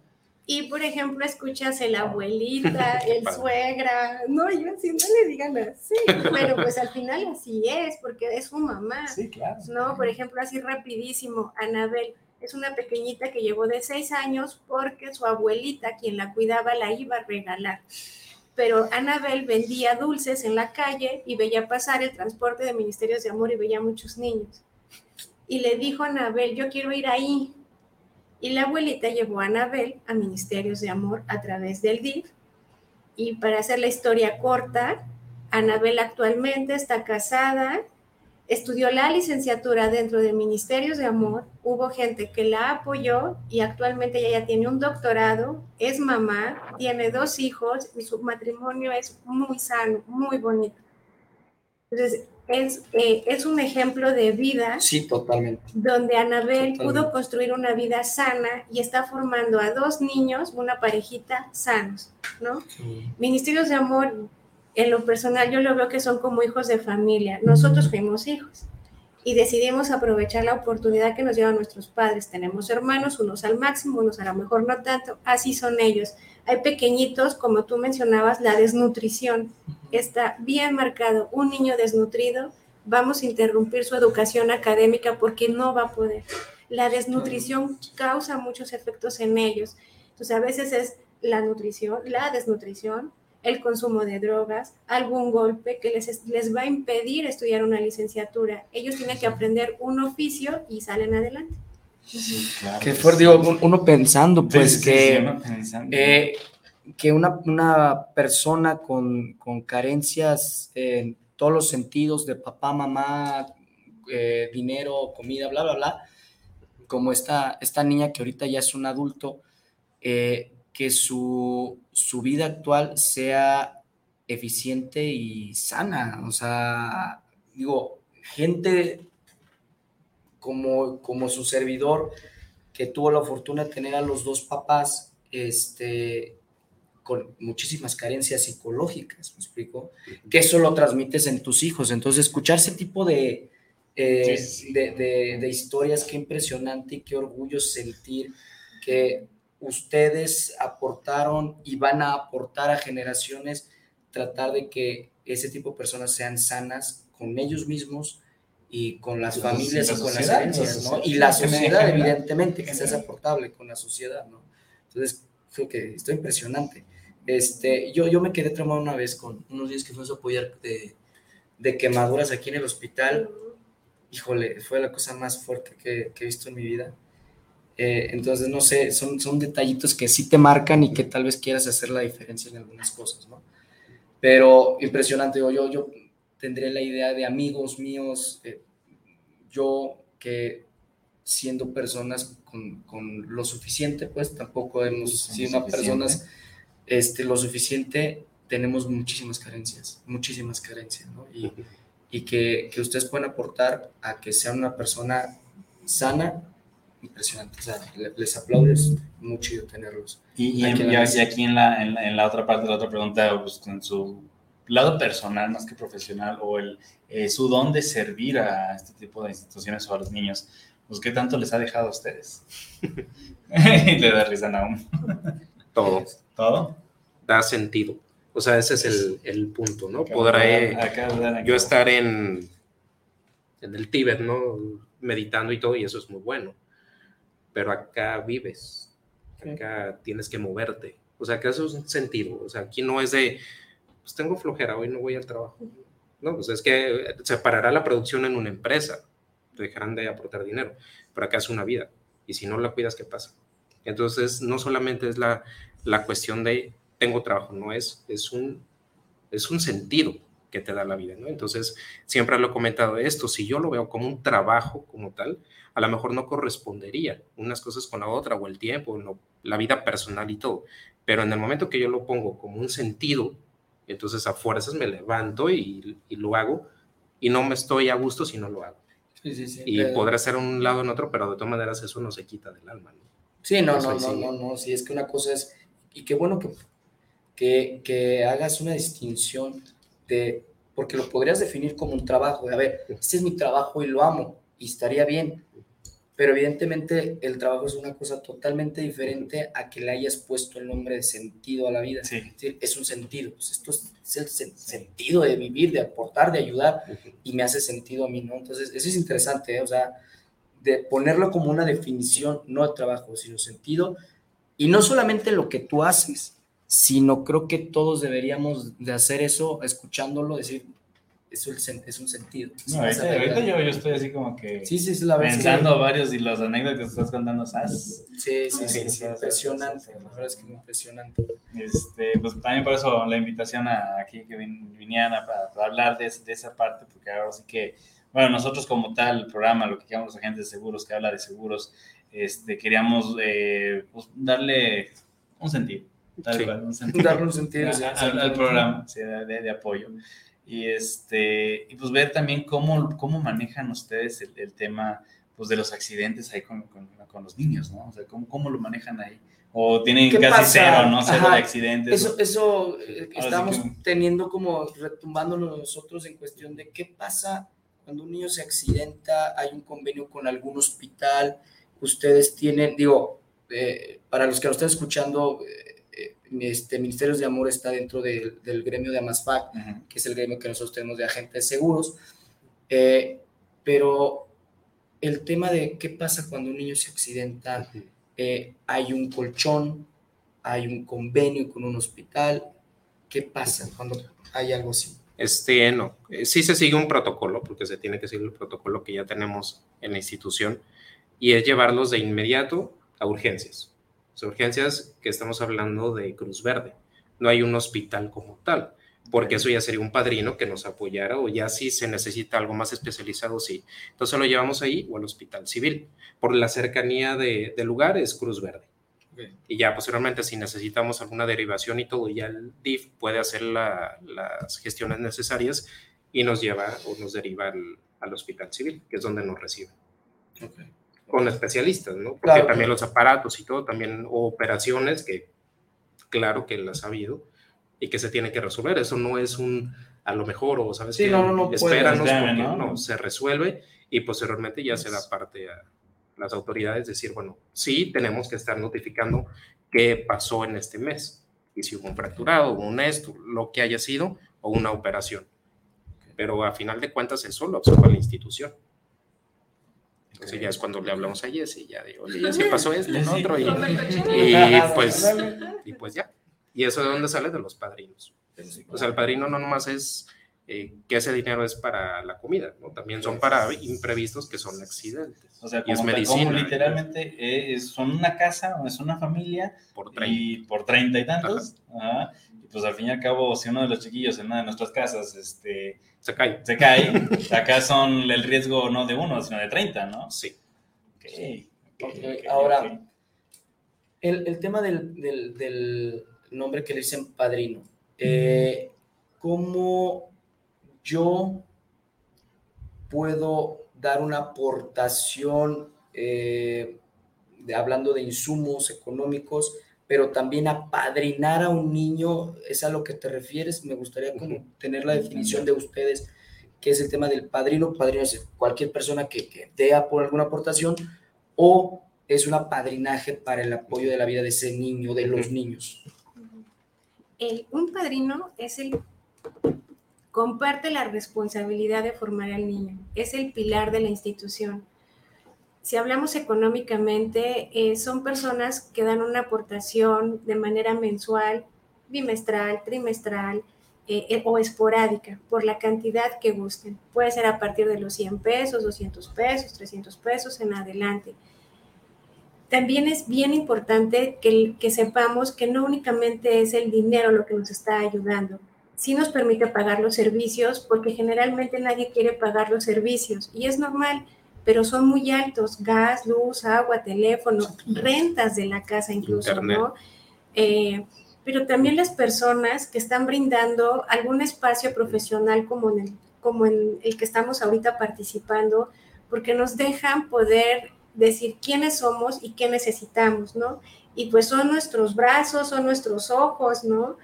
Speaker 8: Y, por ejemplo, escuchas el abuelita, el suegra, no, yo así no le digan así, pero pues al final así es, porque es su mamá.
Speaker 4: Sí, claro.
Speaker 8: No, por ejemplo, así rapidísimo, Anabel es una pequeñita que llegó de seis años porque su abuelita, quien la cuidaba, la iba a regalar. pero Anabel vendía dulces en la calle y veía pasar el transporte de ministerios de amor y veía muchos niños. Y le dijo a Anabel, yo quiero ir ahí. Y la abuelita llevó a Anabel a ministerios de amor a través del DIF. Y para hacer la historia corta, Anabel actualmente está casada, estudió la licenciatura dentro de Ministerios de Amor, hubo gente que la apoyó y actualmente ella ya tiene un doctorado, es mamá, tiene dos hijos y su matrimonio es muy sano, muy bonito. Entonces, es, eh, es un ejemplo de vida.
Speaker 5: Sí, totalmente.
Speaker 8: Donde Anabel pudo construir una vida sana y está formando a dos niños, una parejita sanos, ¿no? Ministerios de Amor en lo personal yo lo veo que son como hijos de familia. Nosotros fuimos hijos y decidimos aprovechar la oportunidad que nos llevan nuestros padres. Tenemos hermanos, unos al máximo, unos a lo mejor no tanto, así son ellos. Hay pequeñitos, como tú mencionabas, la desnutrición está bien marcado. Un niño desnutrido, vamos a interrumpir su educación académica porque no va a poder. La desnutrición causa muchos efectos en ellos. Entonces, a veces es la nutrición, la desnutrición, el consumo de drogas, algún golpe que les, les va a impedir estudiar una licenciatura. Ellos tienen que aprender un oficio y salen adelante.
Speaker 5: que fue, digo, uno pensando, pues, que, eh, que una, una persona con, con, carencias en todos los sentidos de papá, mamá, eh, dinero, comida, bla, bla, bla, como esta, esta niña que ahorita ya es un adulto, eh, que su, su vida actual sea eficiente y sana. O sea, digo, gente como, como su servidor, que tuvo la fortuna de tener a los dos papás, este, con muchísimas carencias psicológicas, ¿me explico? Que eso lo transmites en tus hijos. Entonces, escuchar ese tipo de, eh, de, de, de, historias, qué impresionante y qué orgullo sentir que ustedes aportaron y van a aportar a generaciones, tratar de que ese tipo de personas sean sanas con ellos mismos y con las familias y, con las herencias, ¿no? Y la sociedad, evidentemente, que sea aportable con la sociedad, ¿no? Entonces, creo que esto impresionante. Este, yo, yo me quedé traumado una vez con unos días que fuimos a apoyar de, de quemaduras aquí en el hospital. Híjole, fue la cosa más fuerte que, que he visto en mi vida eh, entonces, no sé, son, son detallitos que sí te marcan y que tal vez quieras hacer la diferencia en algunas cosas, ¿no? Pero impresionante, yo, yo, yo tendré la idea de amigos míos, eh, yo que siendo personas con, con, lo suficiente, pues tampoco hemos sido personas este, lo suficiente, tenemos muchísimas carencias, muchísimas carencias, ¿no? Y, y que, que ustedes pueden aportar a que sea una persona sana, impresionante. O sea, les aplaudes mucho tenerlos.
Speaker 4: Y, y, aquí, en, y aquí en, la, en, la, otra parte de la otra pregunta, pues, en su lado personal más que profesional o el, eh, su don de servir a este tipo de instituciones o a los niños, pues qué tanto les ha dejado a ustedes. Le da risa a
Speaker 7: Todo.
Speaker 4: ¿Todo?
Speaker 7: Da sentido. O sea, ese es el, el punto, ¿no? Podré yo estar en, en el Tíbet, ¿no? Meditando y todo, y eso es muy bueno pero acá vives, acá tienes que moverte. O sea, que eso es un sentido. O sea, aquí no es de, pues tengo flojera, hoy no voy al trabajo. No, pues es que se parará la producción en una empresa, dejarán de aportar dinero, pero acá es una vida. Y si no la cuidas, ¿qué pasa? Entonces, no solamente es la, la cuestión de tengo trabajo, no es, es un, es un sentido que te da la vida, ¿no? Entonces, siempre lo he comentado esto, si yo lo veo como un trabajo como tal, a lo mejor no correspondería unas cosas con la otra o el tiempo, la vida personal y todo. Pero en el momento que yo lo pongo como un sentido, entonces a fuerzas me levanto y, lo hago y no me estoy a gusto si no lo hago. y podrá ser un lado en otro, pero de todas maneras eso no se quita del alma. ¿no?
Speaker 5: Sí, no, no, no, no, no, sí, es que una cosa es, y qué bueno que, que, que hagas una distinción de, porque lo podrías definir como un trabajo, de, a ver, este es mi trabajo y lo amo, y estaría bien, pero evidentemente el trabajo es una cosa totalmente diferente a que le hayas puesto el nombre de sentido a la vida. Sí. Es, un sentido, pues esto es el sentido de vivir, de aportar, de ayudar, y me hace sentido a mí, ¿no? Entonces, eso es interesante, ¿eh? o sea, de ponerlo como una definición, no de trabajo, sino sentido, y no solamente lo que tú haces, sino creo que todos deberíamos de hacer eso, escuchándolo, decir, es un, es un sentido.
Speaker 4: No, ahorita, ahorita yo, yo estoy así como que
Speaker 5: Sí, sí, sí, la es que-
Speaker 4: pensando varios y las anécdotas que estás contando, ¿sabes?
Speaker 5: Sí, sí, sí,
Speaker 4: Sí,
Speaker 5: impresionante, la verdad es que impresionante.
Speaker 4: Este, pues también por eso la invitación a aquí que vin- vinieran a, para hablar de, de esa parte, porque ahora sí que, bueno, nosotros como tal, el programa, lo que llamamos los agentes de seguros, que habla de seguros, este, queríamos eh, pues, darle un sentido. Tal
Speaker 5: Sí.
Speaker 4: cual, un sentido.
Speaker 5: Darle un sentido, sí,
Speaker 4: al, al programa sí, de, de apoyo. Y, este, y pues ver también cómo, cómo manejan ustedes el, el tema pues, de los accidentes ahí con, con, con los niños, ¿no? O sea, ¿cómo, cómo lo manejan ahí? O tienen
Speaker 5: ¿Qué
Speaker 4: casi
Speaker 5: pasa?
Speaker 4: cero, ¿no? Cero
Speaker 5: Ajá.
Speaker 4: de accidentes.
Speaker 5: Eso, eso eh, estamos
Speaker 4: que-
Speaker 5: teniendo como retumbándonos nosotros en cuestión de qué pasa cuando un niño se accidenta, hay un convenio con algún hospital, ustedes tienen, digo, eh, para los que nos están escuchando, eh, este Ministerios de Amor está dentro del, del gremio de Amasfac, que es el gremio que nosotros tenemos de agentes seguros, eh, pero el tema de qué pasa cuando un niño se accidenta, eh, hay un colchón, hay un convenio con un hospital, ¿qué pasa cuando hay algo así?
Speaker 7: Este, no, Eh, sí se sigue un protocolo, porque se tiene que seguir el protocolo que ya tenemos en la institución, y es llevarlos de inmediato a urgencias. Urgencias que estamos hablando de Cruz Verde. No hay un hospital como tal, porque eso ya sería un padrino que nos apoyara, o ya si se necesita algo más especializado, sí. Entonces lo llevamos ahí o al hospital civil. Por la cercanía de- del lugar es Cruz Verde. Y ya posteriormente, si necesitamos alguna derivación y todo, ya el DIF puede hacer la- las gestiones necesarias y nos lleva o nos deriva al, al hospital civil, que es donde nos reciben. Con especialistas, ¿no? Porque
Speaker 5: Claro,
Speaker 7: también los aparatos y todo, también operaciones que, claro que las ha habido y que se tiene que resolver. Eso no es un a lo mejor o, ¿sabes
Speaker 5: Sí,
Speaker 7: qué?
Speaker 5: no, no, puede.
Speaker 7: Espéranos porque
Speaker 4: ¿no?
Speaker 7: no, se resuelve y posteriormente ya se da parte a las autoridades decir, bueno, sí, tenemos que estar notificando qué pasó en este mes y si hubo un fracturado, un esto, lo que haya sido o una operación. Pero a final de cuentas eso lo absorbe la institución. Entonces ya es cuando le hablamos a Jessy, ya de, oye, ya se pasó esto, ¿no? otro, y, y pues, y pues ya. Y eso de dónde sale de los padrinos. O sea, el padrino no nomás es eh, que ese dinero es para la comida, ¿no? También son para imprevistos que son accidentes.
Speaker 4: O sea,
Speaker 7: y es
Speaker 4: como,
Speaker 7: medicina.
Speaker 4: como literalmente eh, es- son una casa o es una familia
Speaker 7: Por
Speaker 4: y por treinta y tantos. ajá, y pues al fin y al cabo, si uno de los chiquillos en una de nuestras casas este,
Speaker 7: Se cae.
Speaker 4: se cae, acá son el riesgo no de uno, sino de 30, ¿no?
Speaker 7: Sí.
Speaker 5: Ahora. El, el tema del, del- del nombre que le dicen padrino, eh, ¿cómo yo puedo dar una aportación, eh, de- hablando de insumos económicos, pero también apadrinar a un niño? ¿Es a lo que te refieres? Me gustaría como tener la definición de ustedes, que es el tema del padrino. Padrino es cualquier persona que, que dé por alguna aportación o es un apadrinaje para el apoyo de la vida de ese niño, de los niños.
Speaker 8: El- un padrino es el comparte la responsabilidad de formar al niño, es el pilar de la institución. Si hablamos económicamente, eh, son personas que dan una aportación de manera mensual, bimestral, trimestral eh, eh, o esporádica, por la cantidad que gusten. Puede ser a partir de los 100 pesos, 200 pesos, 300 pesos en adelante. También es bien importante que, que, sepamos que no únicamente es el dinero lo que nos está ayudando, sí nos permite pagar los servicios, porque generalmente nadie quiere pagar los servicios y es normal, pero son muy altos, gas, luz, agua, teléfono, rentas de la casa incluso,
Speaker 7: Internet.
Speaker 8: ¿no? Eh, pero también las personas que están brindando algún espacio profesional como en el, como en el que estamos ahorita participando, porque nos dejan poder decir quiénes somos y qué necesitamos, ¿no? Y pues son nuestros brazos, son nuestros ojos, ¿no?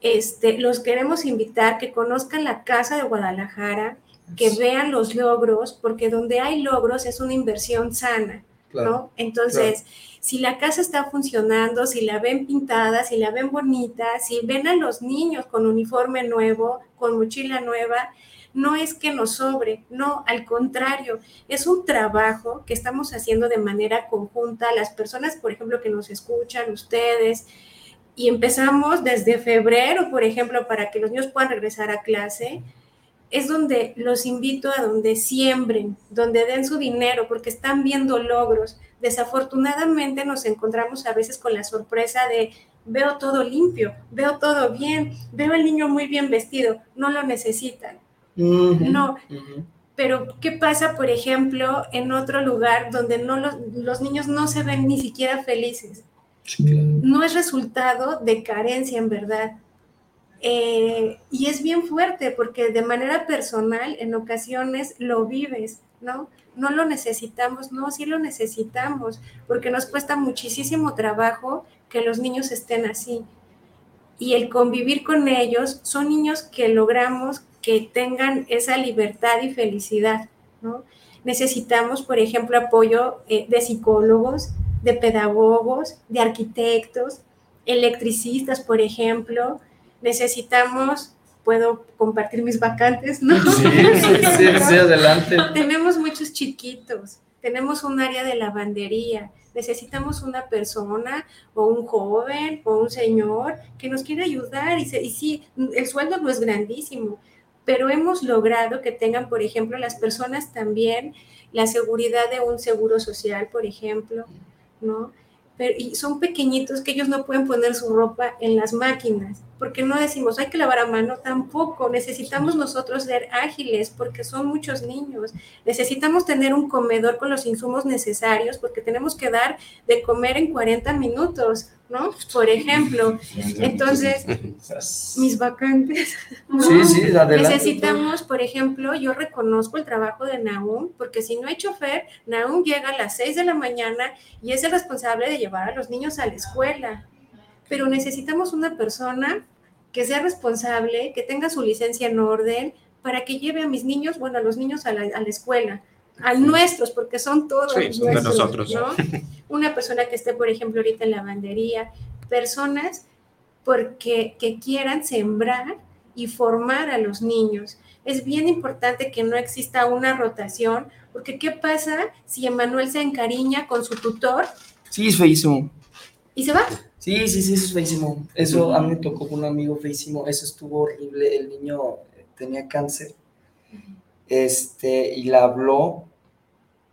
Speaker 8: Este, los queremos invitar que conozcan la Casa de Guadalajara, que vean los logros, porque donde hay logros es una inversión sana,
Speaker 5: Claro,
Speaker 8: ¿no? Entonces, si la casa está funcionando, si la ven pintada, si la ven bonita, si ven a los niños con uniforme nuevo, con mochila nueva, no es que nos sobre, no, al contrario, es un trabajo que estamos haciendo de manera conjunta, las personas, por ejemplo, que nos escuchan, ustedes, y empezamos desde febrero, por ejemplo, para que los niños puedan regresar a clase, es donde los invito a donde siembren, donde den su dinero, porque están viendo logros. Desafortunadamente nos encontramos a veces con la sorpresa de veo todo limpio, veo todo bien, veo al niño muy bien vestido, no lo necesitan. No. Pero, ¿qué pasa, por ejemplo, en otro lugar donde no los, los niños no se ven ni siquiera felices? No es resultado de carencia, en verdad. Eh, y es bien fuerte porque de manera personal en ocasiones lo vives, ¿no? No lo necesitamos, no, sí lo necesitamos, porque nos cuesta muchísimo trabajo que los niños estén así. Y el convivir con ellos son niños que logramos que tengan esa libertad y felicidad, ¿no? Necesitamos, por ejemplo, apoyo eh, de psicólogos, de pedagogos, de arquitectos, electricistas, por ejemplo. Necesitamos, puedo compartir mis vacantes, ¿no?
Speaker 5: Sí, sí, sí, adelante.
Speaker 8: Tenemos muchos chiquitos, tenemos un área de lavandería, necesitamos una persona o un joven o un señor que nos quiera ayudar y, y sí, el sueldo no es grandísimo, pero hemos logrado que tengan, por ejemplo, las personas también la seguridad de un seguro social, por ejemplo, ¿no? Y son pequeñitos que ellos no pueden poner su ropa en las máquinas, porque no decimos hay que lavar a mano, tampoco. Necesitamos nosotros ser ágiles porque son muchos niños. Necesitamos tener un comedor con los insumos necesarios porque tenemos que dar de comer en 40 minutos, ¿no? Por ejemplo. Entonces, mis vacantes.
Speaker 5: Sí, sí, adelante.
Speaker 8: Necesitamos, por ejemplo, yo reconozco el trabajo de Naum, porque si no hay chofer, Naum llega a las 6 de la mañana y es el responsable de llevar a los niños a la escuela. Pero necesitamos una persona que sea responsable, que tenga su licencia en orden, para que lleve a mis niños, bueno, a los niños a la, a la escuela, a nuestros, porque son todos
Speaker 7: Sí, son de
Speaker 8: nuestros,
Speaker 7: nosotros.
Speaker 8: ¿no? Una persona que esté, por ejemplo, ahorita en la lavandería, personas porque que quieran sembrar y formar a los niños. Es bien importante que no exista una rotación, porque ¿qué pasa si Emanuel se encariña con su tutor
Speaker 5: Sí, es feísimo.
Speaker 8: y se va?
Speaker 5: Sí, sí, sí, eso es feísimo. Eso a mí me tocó con un amigo feísimo. Eso estuvo horrible. El niño tenía cáncer. Este, y la habló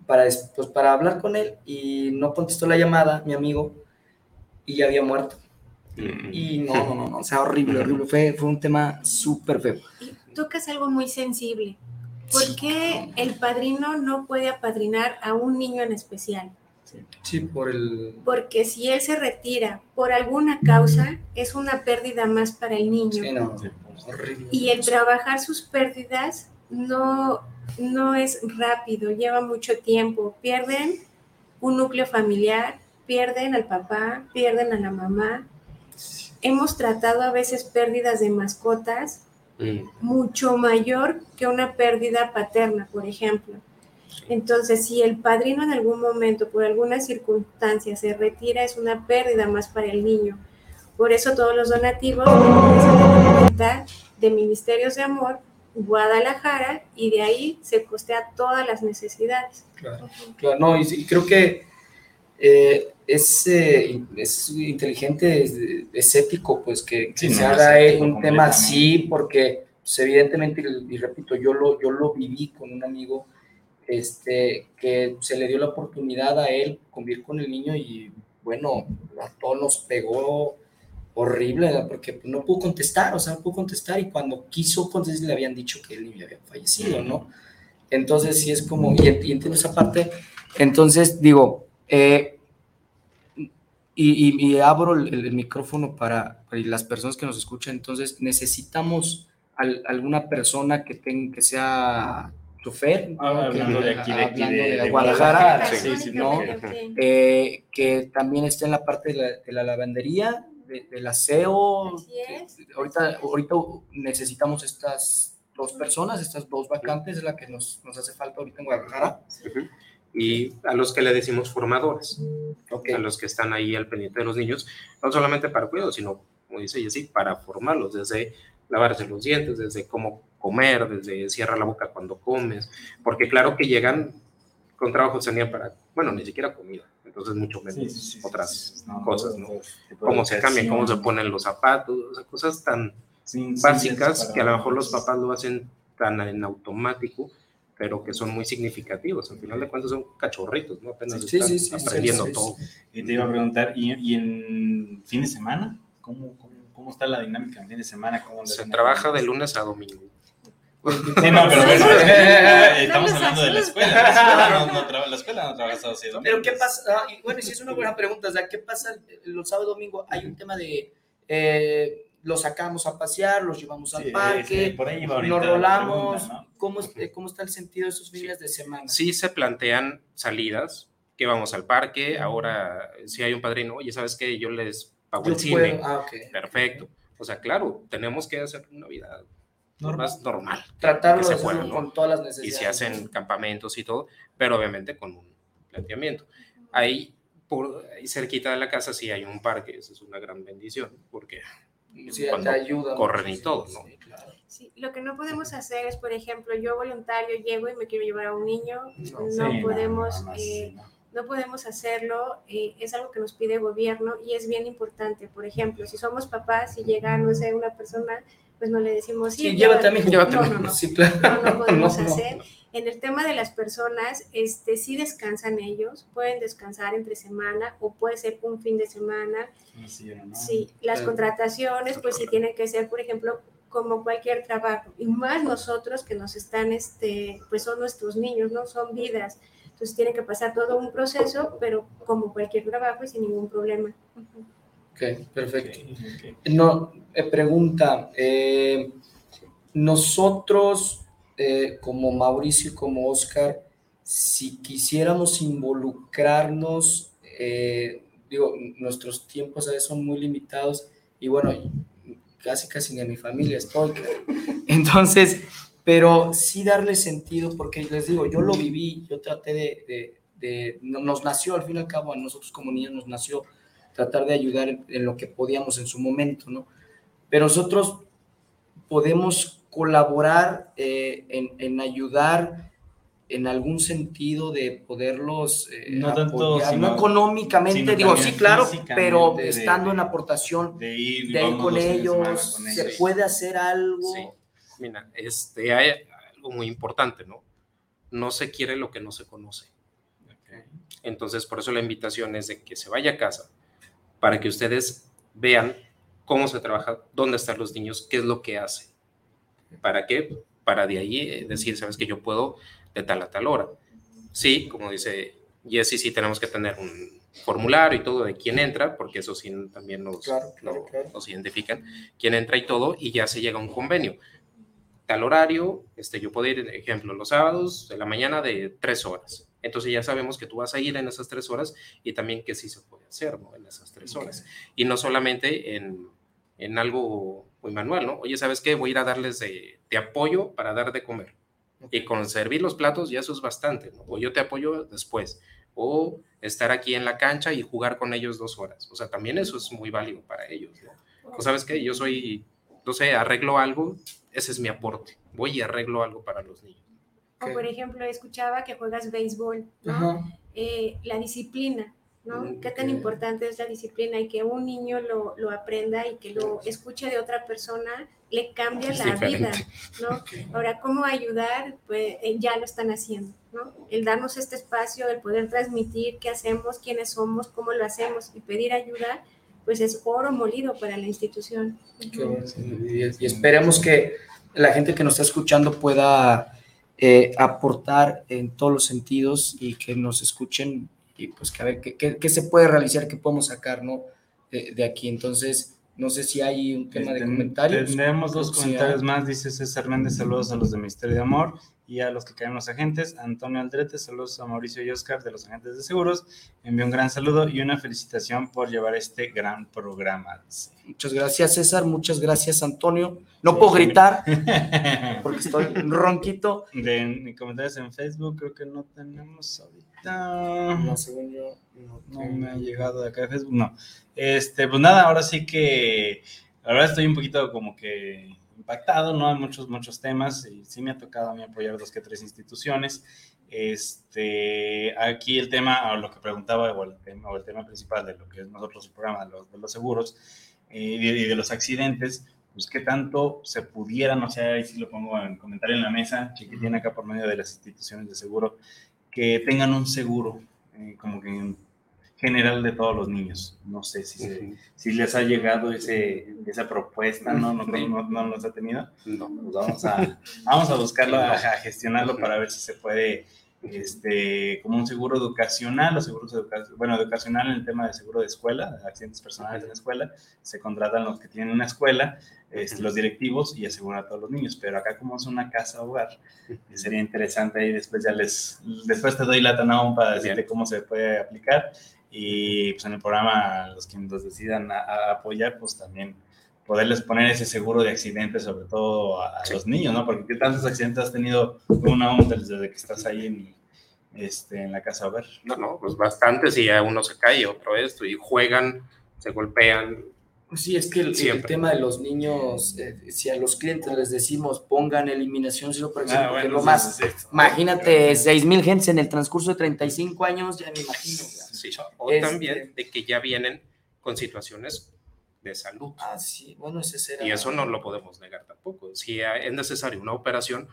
Speaker 5: para, pues, para hablar con él y no contestó la llamada, mi amigo, y ya había muerto. Y no, no, no, no, o sea, horrible, horrible. Fue, fue un tema súper feo.
Speaker 8: Tocas algo muy sensible. ¿Por qué el padrino no puede apadrinar a un niño en especial?
Speaker 5: Sí, por el...
Speaker 8: Porque si él se retira por alguna causa, es una pérdida más para el niño.
Speaker 5: Sí, no, horrible.
Speaker 8: Y el trabajar sus pérdidas no, no es rápido, lleva mucho tiempo. Pierden un núcleo familiar, pierden al papá, pierden a la mamá. Hemos tratado a veces pérdidas de mascotas mucho mayor que una pérdida paterna, por ejemplo. Entonces, si el padrino en algún momento, por alguna circunstancia, se retira, es una pérdida más para el niño. Por eso todos los donativos de Ministerios de Amor, Guadalajara, y de ahí se costea todas las necesidades.
Speaker 5: Claro, claro, no, y, creo que eh, es, eh, es inteligente, es, es ético, pues que, se
Speaker 4: no,
Speaker 5: haga un tema así, porque pues, evidentemente, y, y repito, yo lo, yo lo viví con un amigo este, que se le dio la oportunidad a él convivir con el niño y bueno, a todos nos pegó horrible, porque no pudo contestar, o sea, no pudo contestar y cuando quiso contestar le habían dicho que el niño había fallecido, ¿no? Entonces sí es como, y, y entiendo esa parte, entonces digo, eh, y, y- y abro el, el micrófono para, para las personas que nos escuchan, entonces necesitamos al- alguna persona que, tenga, que sea chofer.
Speaker 4: Ah,
Speaker 5: Que-
Speaker 4: hablando de aquí, de
Speaker 5: hablando
Speaker 4: de-
Speaker 5: de
Speaker 4: de
Speaker 5: Guadalajara,
Speaker 4: sí, sí,
Speaker 5: ¿no? Eh, que también esté en la parte de la, de la lavandería, de- del aseo. Ahorita, ahorita necesitamos estas dos personas, estas dos vacantes, es la que nos, nos hace falta ahorita en Guadalajara.
Speaker 7: y a los que le decimos formadores, a los que están ahí al pendiente de los niños, no solamente para cuidado, sino, como dice Jessy, para formarlos, desde lavarse los dientes, desde cómo comer, desde cierra la boca cuando comes, porque claro que llegan con trabajo tenían para, bueno, ni siquiera comida, entonces mucho menos otras cosas, ¿no? Cómo se cambian, cómo se ponen los zapatos, o sea, cosas tan básicas que a lo mejor los papás lo hacen tan en automático, pero que son muy significativos. Al final de cuentas son cachorritos, ¿no? Apenas están aprendiendo todo.
Speaker 4: Y te iba a preguntar, ¿y, y en fin de semana? ¿Cómo, cómo, cómo está la dinámica en fin de semana? ¿Cómo
Speaker 7: se trabaja de lunes a domingo.
Speaker 4: Sí, no, pero bueno, eh, estamos hablando de la escuela. La escuela no, no, tra la escuela no trabaja sábados y domingos.
Speaker 5: Pero ¿qué pasa? Ah, bueno, si es una buena pregunta, o sea, ¿qué pasa los sábados y domingos? Hay un tema de... Eh, los sacamos a pasear, los llevamos al parque, nos rolamos. Pregunta, ¿no? ¿Cómo, ¿Cómo, está el sentido de esos fines de semana?
Speaker 7: Sí se plantean salidas, que vamos al parque, ahora si hay un padrino, oye, ¿sabes qué? Yo les pago Yo el puedo. cine. Ah, okay. Perfecto. O sea, claro, tenemos que hacer una vida normal. más normal.
Speaker 5: Tratarlo de pueda, ¿no? con todas las necesidades.
Speaker 7: Y se hacen campamentos y todo, pero obviamente con un planteamiento. Ahí, por, ahí cerquita de la casa sí hay un parque, eso es una gran bendición, porque
Speaker 5: sí, te ayuda
Speaker 7: corren y todo, ¿no?
Speaker 8: Sí, claro. sí, lo que no podemos hacer es, por ejemplo, yo voluntario llego y me quiero llevar a un niño, no, no sí, podemos... No, eh, no podemos hacerlo, eh, es algo que nos pide el gobierno y es bien importante. Por ejemplo, si somos papás y llega, no sé, una persona, pues no le decimos, sí,
Speaker 5: sí llévate a mi
Speaker 8: llévate no, no, no, sí, claro. no, no podemos hacer. En el tema de las personas, este, sí descansan ellos, pueden descansar entre semana o puede ser un fin de semana. Sí, ¿no? sí las contrataciones, pues sí tienen que ser, por ejemplo, como cualquier trabajo, y más nosotros que nos están, este, pues son nuestros niños, ¿no? Son vidas. Entonces tiene que pasar todo un proceso, pero como cualquier trabajo y sin ningún problema.
Speaker 5: Ok, perfecto. Okay, okay. No, eh, pregunta, eh, nosotros eh, como Mauricio y como Oscar, si quisiéramos involucrarnos, eh, digo, nuestros tiempos a veces son muy limitados y bueno, casi casi ni a mi familia estoy. Entonces, pero sí darle sentido, porque les digo, yo lo viví, yo traté de, de, de nos nació, al fin y al cabo, a nosotros como niños nos nació tratar de ayudar en, en lo que podíamos en su momento, ¿no? Pero nosotros podemos colaborar eh, en, en, ayudar en algún sentido de poderlos eh,
Speaker 4: no, tanto,
Speaker 5: sino, no económicamente, digo, sí, claro, pero de, estando en aportación
Speaker 4: de ir,
Speaker 5: de ir con, ellos, con, ellos, se puede hacer algo.
Speaker 7: Sí. Mira, este, hay algo muy importante, ¿no? No se quiere lo que no se conoce. Okay. Entonces, por eso la invitación es de que se vaya a casa para que ustedes vean cómo se trabaja, dónde están los niños, qué es lo que hacen ¿Para qué? Para de ahí eh, decir, sabes que yo puedo de tal a tal hora. Sí, como dice Jesse, sí tenemos que tener un formulario y todo de quién entra, porque eso sí también nos,
Speaker 5: claro, claro, claro.
Speaker 7: nos identifican, quién entra y todo, y ya se llega a un convenio. Tal horario, este, yo puedo ir, ejemplo, los sábados de la mañana de tres horas. Entonces ya sabemos que tú vas a ir en esas tres horas y también que sí se puede hacer ¿no? en esas tres horas. Y no solamente en, en algo muy manual, ¿no? Oye, ¿sabes qué? Voy a ir a darles de, de apoyo para dar de comer. Okay. Y con servir los platos ya eso es bastante, ¿no? O yo te apoyo después. O estar aquí en la cancha y jugar con ellos dos horas. O sea, también eso es muy válido para ellos, ¿no? O sabes qué? Yo soy, no sé, arreglo algo, ese es mi aporte. Voy y arreglo algo para los niños.
Speaker 8: O por ejemplo, escuchaba que juegas béisbol, ¿no? Eh, la disciplina, ¿no? ¿Qué tan importante es la disciplina y que un niño lo, lo aprenda y que lo escuche de otra persona le cambia es la diferente. vida, ¿no? Okay. Ahora, ¿cómo ayudar? Pues eh, ya lo están haciendo, ¿no? El darnos este espacio, el poder transmitir qué hacemos, quiénes somos, cómo lo hacemos y pedir ayuda, pues es oro molido para la institución.
Speaker 5: Okay. Y, y esperemos que la gente que nos está escuchando pueda eh, aportar en todos los sentidos y que nos escuchen y pues que a ver qué, qué, qué se puede realizar, qué podemos sacar, ¿no? De, de, aquí. Entonces, no sé si hay un tema de comentarios.
Speaker 4: Tenemos dos comentarios más, dice César Méndez, saludos a los de Misterio de Amor y a los que caen los agentes. Antonio Aldrete, saludos a Mauricio y Oscar de los agentes de seguros. Envío un gran saludo y una felicitación por llevar este gran programa.
Speaker 5: Muchas gracias, César. Muchas gracias, Antonio. No puedo gritar porque estoy ronquito.
Speaker 4: De comentarios en Facebook, creo que no tenemos ahorita.
Speaker 5: No, según yo,
Speaker 4: no, no me ha llegado de acá de Facebook. No. Este, pues nada, ahora sí que la verdad estoy un poquito como que impactado, ¿no? Hay muchos, muchos temas y sí me ha tocado a mí apoyar dos que tres instituciones. Este, aquí el tema, o lo que preguntaba, o el tema, o el tema principal de lo que es nosotros el programa de los, de los seguros eh, y, de, de los accidentes, pues qué tanto se pudiera, no sé, ahí sí lo pongo en comentario en la mesa, chiquitín acá por medio de las instituciones de seguro, que tengan un seguro, eh, como que general de todos los niños. No sé si, se- si les ha llegado ese, esa propuesta, ¿no? ¿No, no, no, no los ha tenido?
Speaker 7: No.
Speaker 4: Pues vamos a, vamos a buscarlo, a, a gestionarlo para ver si se puede, este, como un seguro educacional o seguros educa bueno, educacional en el tema de seguro de escuela, de accidentes personales en la escuela, se contratan los que tienen una escuela, este, los directivos y aseguran a todos los niños, pero acá como es una casa hogar, sería interesante y después ya les, después te doy la tanón para decirte cómo se puede aplicar y pues en el programa los que los decidan a, a apoyar, pues también poderles poner ese seguro de accidentes, sobre todo a, a los niños, ¿no? Porque ¿qué tantos accidentes has tenido una onda desde que estás ahí en, este, en la casa hogar?
Speaker 7: No, no, pues bastante, si a uno se cae, otro esto, y juegan, se golpean.
Speaker 5: Pues sí, es que el, el tema de los niños, eh, si a los clientes les decimos pongan eliminación cero por
Speaker 4: Ah, bueno,
Speaker 5: lo
Speaker 4: sí,
Speaker 5: más,
Speaker 4: sí, sí.
Speaker 5: imagínate, 6 mil gentes en el transcurso de 35 años, ya me imagino.
Speaker 7: Sí, o
Speaker 5: Este-
Speaker 7: también de que ya vienen con situaciones de salud.
Speaker 5: Ah, sí, bueno, ese será.
Speaker 7: Y eso no lo podemos negar tampoco. Si es necesario una operación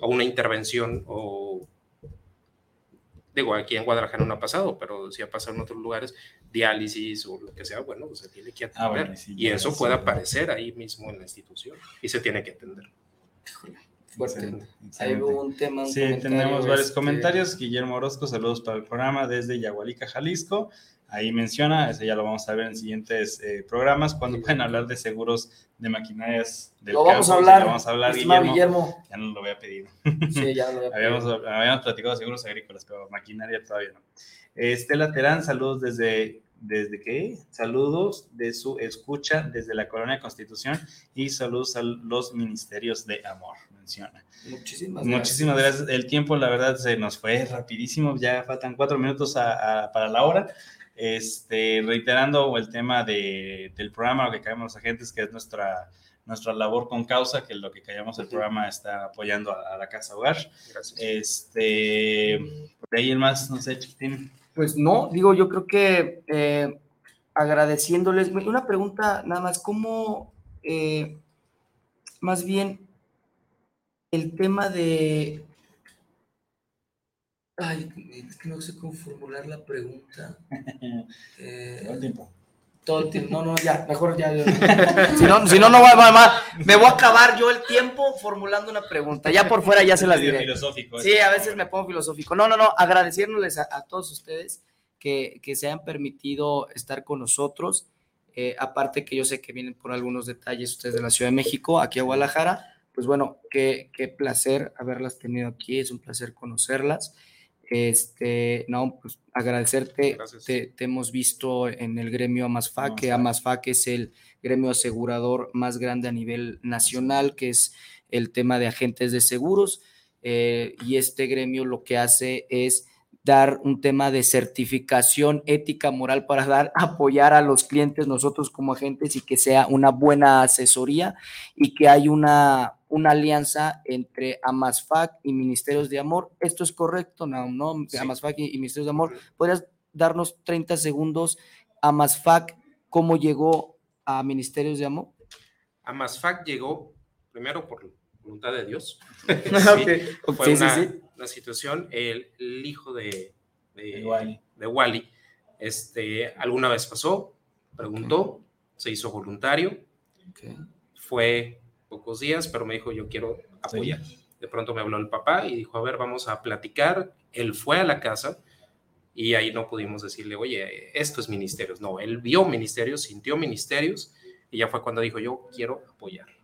Speaker 7: o una intervención o digo, aquí en Guadalajara no ha pasado, pero si ha pasado en otros lugares, diálisis o lo que sea, bueno, pues se tiene que atender.
Speaker 4: Ah, bueno, sí,
Speaker 7: y eso
Speaker 4: sí.
Speaker 7: puede aparecer ahí mismo en la institución y se tiene que atender.
Speaker 5: Fuerte. Ahí hubo un tema. un
Speaker 4: Sí, tenemos varios
Speaker 5: este,
Speaker 4: comentarios. Guillermo Orozco, saludos para el programa desde Yagualica, Jalisco. Ahí menciona, ese ya lo vamos a ver en siguientes eh, programas, cuando pueden hablar de seguros de maquinarias del
Speaker 5: Lo vamos a hablar,
Speaker 4: Lo vamos a hablar, Guillermo.
Speaker 5: Guillermo.
Speaker 4: Ya no lo había pedido.
Speaker 5: Sí, ya lo había
Speaker 4: habíamos,
Speaker 5: pedido.
Speaker 4: habíamos platicado de seguros agrícolas, pero maquinaria todavía no. Estela Terán, saludos desde, ¿desde qué? Saludos de su escucha desde la Colonia Constitución y saludos a los ministerios de amor, menciona.
Speaker 5: Muchísimas
Speaker 4: Muchísimas gracias. El tiempo, la verdad, se nos fue rapidísimo. Ya faltan cuatro minutos a- a- para la hora. Este, reiterando el tema de- del programa, lo que caemos los agentes, que es nuestra, nuestra labor con causa, que lo que callamos el programa está apoyando a, a la Casa Hogar.
Speaker 7: Gracias.
Speaker 4: Este, por ahí el más, no sé, Chiquitín.
Speaker 5: Pues no, digo, yo creo que eh, agradeciéndoles, una pregunta nada más, ¿cómo, eh, más bien, el tema de... Ay, es que no sé cómo formular la pregunta. Eh,
Speaker 4: tiempo.
Speaker 5: Todo el tiempo. No, no, ya, mejor ya. ya. Si no, si no, no va, va- va- me voy a acabar yo el tiempo formulando una pregunta. Ya por fuera ya se las diré.
Speaker 4: filosófico,
Speaker 5: Sí,
Speaker 4: esto.
Speaker 5: a veces me pongo filosófico. No, no, no, agradeciéndoles a, a todos ustedes que, que se hayan permitido estar con nosotros. Eh, aparte que yo sé que vienen por algunos detalles ustedes de la Ciudad de México, aquí a Guadalajara. Pues bueno, qué, qué placer haberlas tenido aquí, es un placer conocerlas. Este, no, pues agradecerte, te, te hemos visto en el gremio Amasfac, que
Speaker 4: Amasfac.
Speaker 5: Amasfac es el gremio asegurador más grande a nivel nacional, que es el tema de agentes de seguros, eh, y este gremio lo que hace es dar un tema de certificación ética moral para dar apoyar a los clientes nosotros como agentes y que sea una buena asesoría y que hay una, una alianza entre Amasfac y Ministerios de Amor. Esto es correcto, no, no,
Speaker 7: Sí.
Speaker 5: Amasfac y, y Ministerios de Amor. ¿Podrías darnos 30 segundos Amasfac cómo llegó a Ministerios de Amor?
Speaker 7: Amasfac llegó primero por voluntad de Dios.
Speaker 5: Ok,
Speaker 7: Fue
Speaker 5: sí, sí,
Speaker 7: una,
Speaker 5: sí.
Speaker 7: una situación, el, el hijo de, de,
Speaker 4: El Wally.
Speaker 7: de Wally, este, alguna vez pasó, preguntó, se hizo voluntario, fue pocos días, pero me dijo, yo quiero apoyar. De pronto me habló el papá y dijo, a ver, vamos a platicar. Él fue a la casa y ahí no pudimos decirle, oye, esto es ministerios. No, él vio ministerios, sintió ministerios y ya fue cuando dijo, yo quiero apoyar.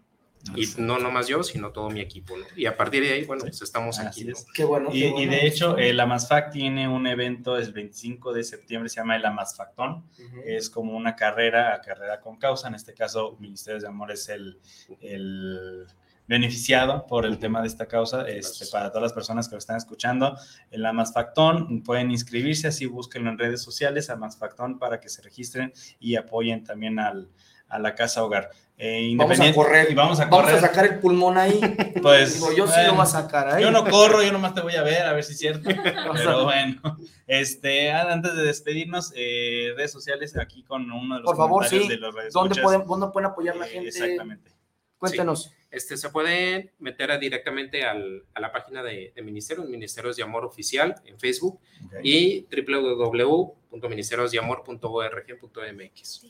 Speaker 7: Y no nomás yo, sino todo mi equipo, ¿no? Y a partir de ahí, bueno, pues estamos
Speaker 4: Así
Speaker 7: aquí, ¿no?
Speaker 4: es.
Speaker 5: Qué bueno.
Speaker 4: Y,
Speaker 5: qué
Speaker 4: y
Speaker 5: bueno.
Speaker 4: de hecho, el Amasfac tiene un evento el 25 de septiembre, se llama el Amasfactón.
Speaker 5: Ujú.
Speaker 4: Es como una carrera, carrera con causa. En este caso, Ministerios de Amor es el, el beneficiado por el tema de esta causa. Este, para todas las personas que lo están escuchando, el Amasfactón pueden inscribirse, así búsquenlo en redes sociales, Amasfactón, para que se registren y apoyen también al, a la casa hogar. Eh,
Speaker 5: Vamos a correr.
Speaker 4: y vamos a
Speaker 5: Vamos
Speaker 4: correr.
Speaker 5: a sacar el pulmón ahí.
Speaker 4: Pues,
Speaker 5: Digo, yo sí
Speaker 4: bueno,
Speaker 5: lo voy a sacar ahí.
Speaker 4: Yo no corro, yo nomás te voy a ver, a ver si es cierto. Pero bueno, este, antes de despedirnos, eh, redes sociales aquí con uno de los
Speaker 5: Por favor, sí.
Speaker 4: de los
Speaker 5: ¿Dónde
Speaker 4: radioescuchas.
Speaker 5: pueden, ¿Dónde pueden apoyar la
Speaker 4: Eh,
Speaker 5: gente?
Speaker 4: Exactamente.
Speaker 5: Cuéntanos.
Speaker 7: Este, se puede meter a- directamente al- a la página de, de Ministerio, Ministerios de Amor Oficial en Facebook
Speaker 4: Ok.
Speaker 7: y www.ministeriosdeamor.org.mx.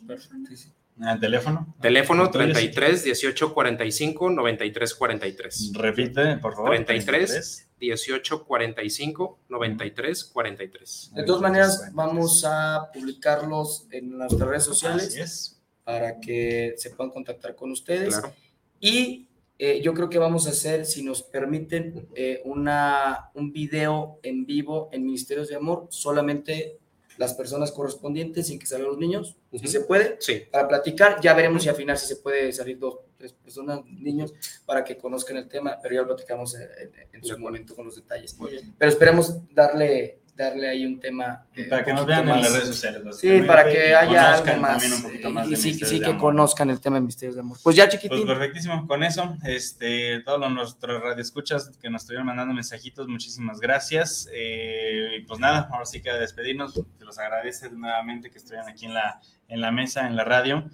Speaker 4: ¿El teléfono?
Speaker 7: Teléfono
Speaker 4: ¿El tuyo?
Speaker 7: 33 18 45 93 43.
Speaker 4: Repite, por favor.
Speaker 7: 33 18 45 93 43.
Speaker 5: De todas maneras, vamos a publicarlos en nuestras redes sociales
Speaker 4: es.
Speaker 5: para que se puedan contactar con ustedes.
Speaker 7: Claro.
Speaker 5: Y eh, yo creo que vamos a hacer, si nos permiten, eh, una, un video en vivo en Ministerios de Amor, solamente las personas correspondientes sin que salgan los niños, si se puede,
Speaker 7: Sí,
Speaker 5: para platicar. Ya veremos si al final si se puede salir dos, tres personas, niños, para que conozcan el tema, pero ya lo platicamos en, en- en su momento con los detalles. Pero esperemos darle, darle ahí un tema. eh,
Speaker 4: Para que nos vean en
Speaker 5: más-
Speaker 4: las redes sociales.
Speaker 5: Sí, para
Speaker 4: y
Speaker 5: que haya algo más.
Speaker 4: un poquito más
Speaker 5: y
Speaker 4: de
Speaker 5: sí, sí que conozcan el tema de Misterios de Amor. Pues ya,
Speaker 4: Pues
Speaker 5: chiquitín.
Speaker 4: perfectísimo, con eso, este, todos nuestros radioescuchas que nos estuvieron mandando mensajitos, muchísimas gracias. Eh, y pues nada, ahora sí que a despedirnos, se los agradece nuevamente que estuvieran aquí en la, en la mesa, en la radio.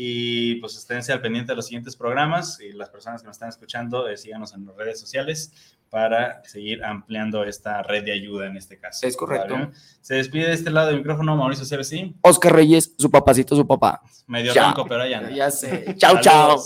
Speaker 4: Y pues esténse al pendiente de los siguientes programas y las personas que nos están escuchando, eh, síganos en las redes sociales para seguir ampliando esta red de ayuda en este caso.
Speaker 5: Es correcto.
Speaker 4: ¿Vale? Se despide de este lado del micrófono Mauricio CBC,
Speaker 10: Oscar Reyes, su papacito, su papá.
Speaker 4: medio
Speaker 10: Ya.
Speaker 4: ronco, pero allá anda.
Speaker 5: Ya sé. Chao, chao.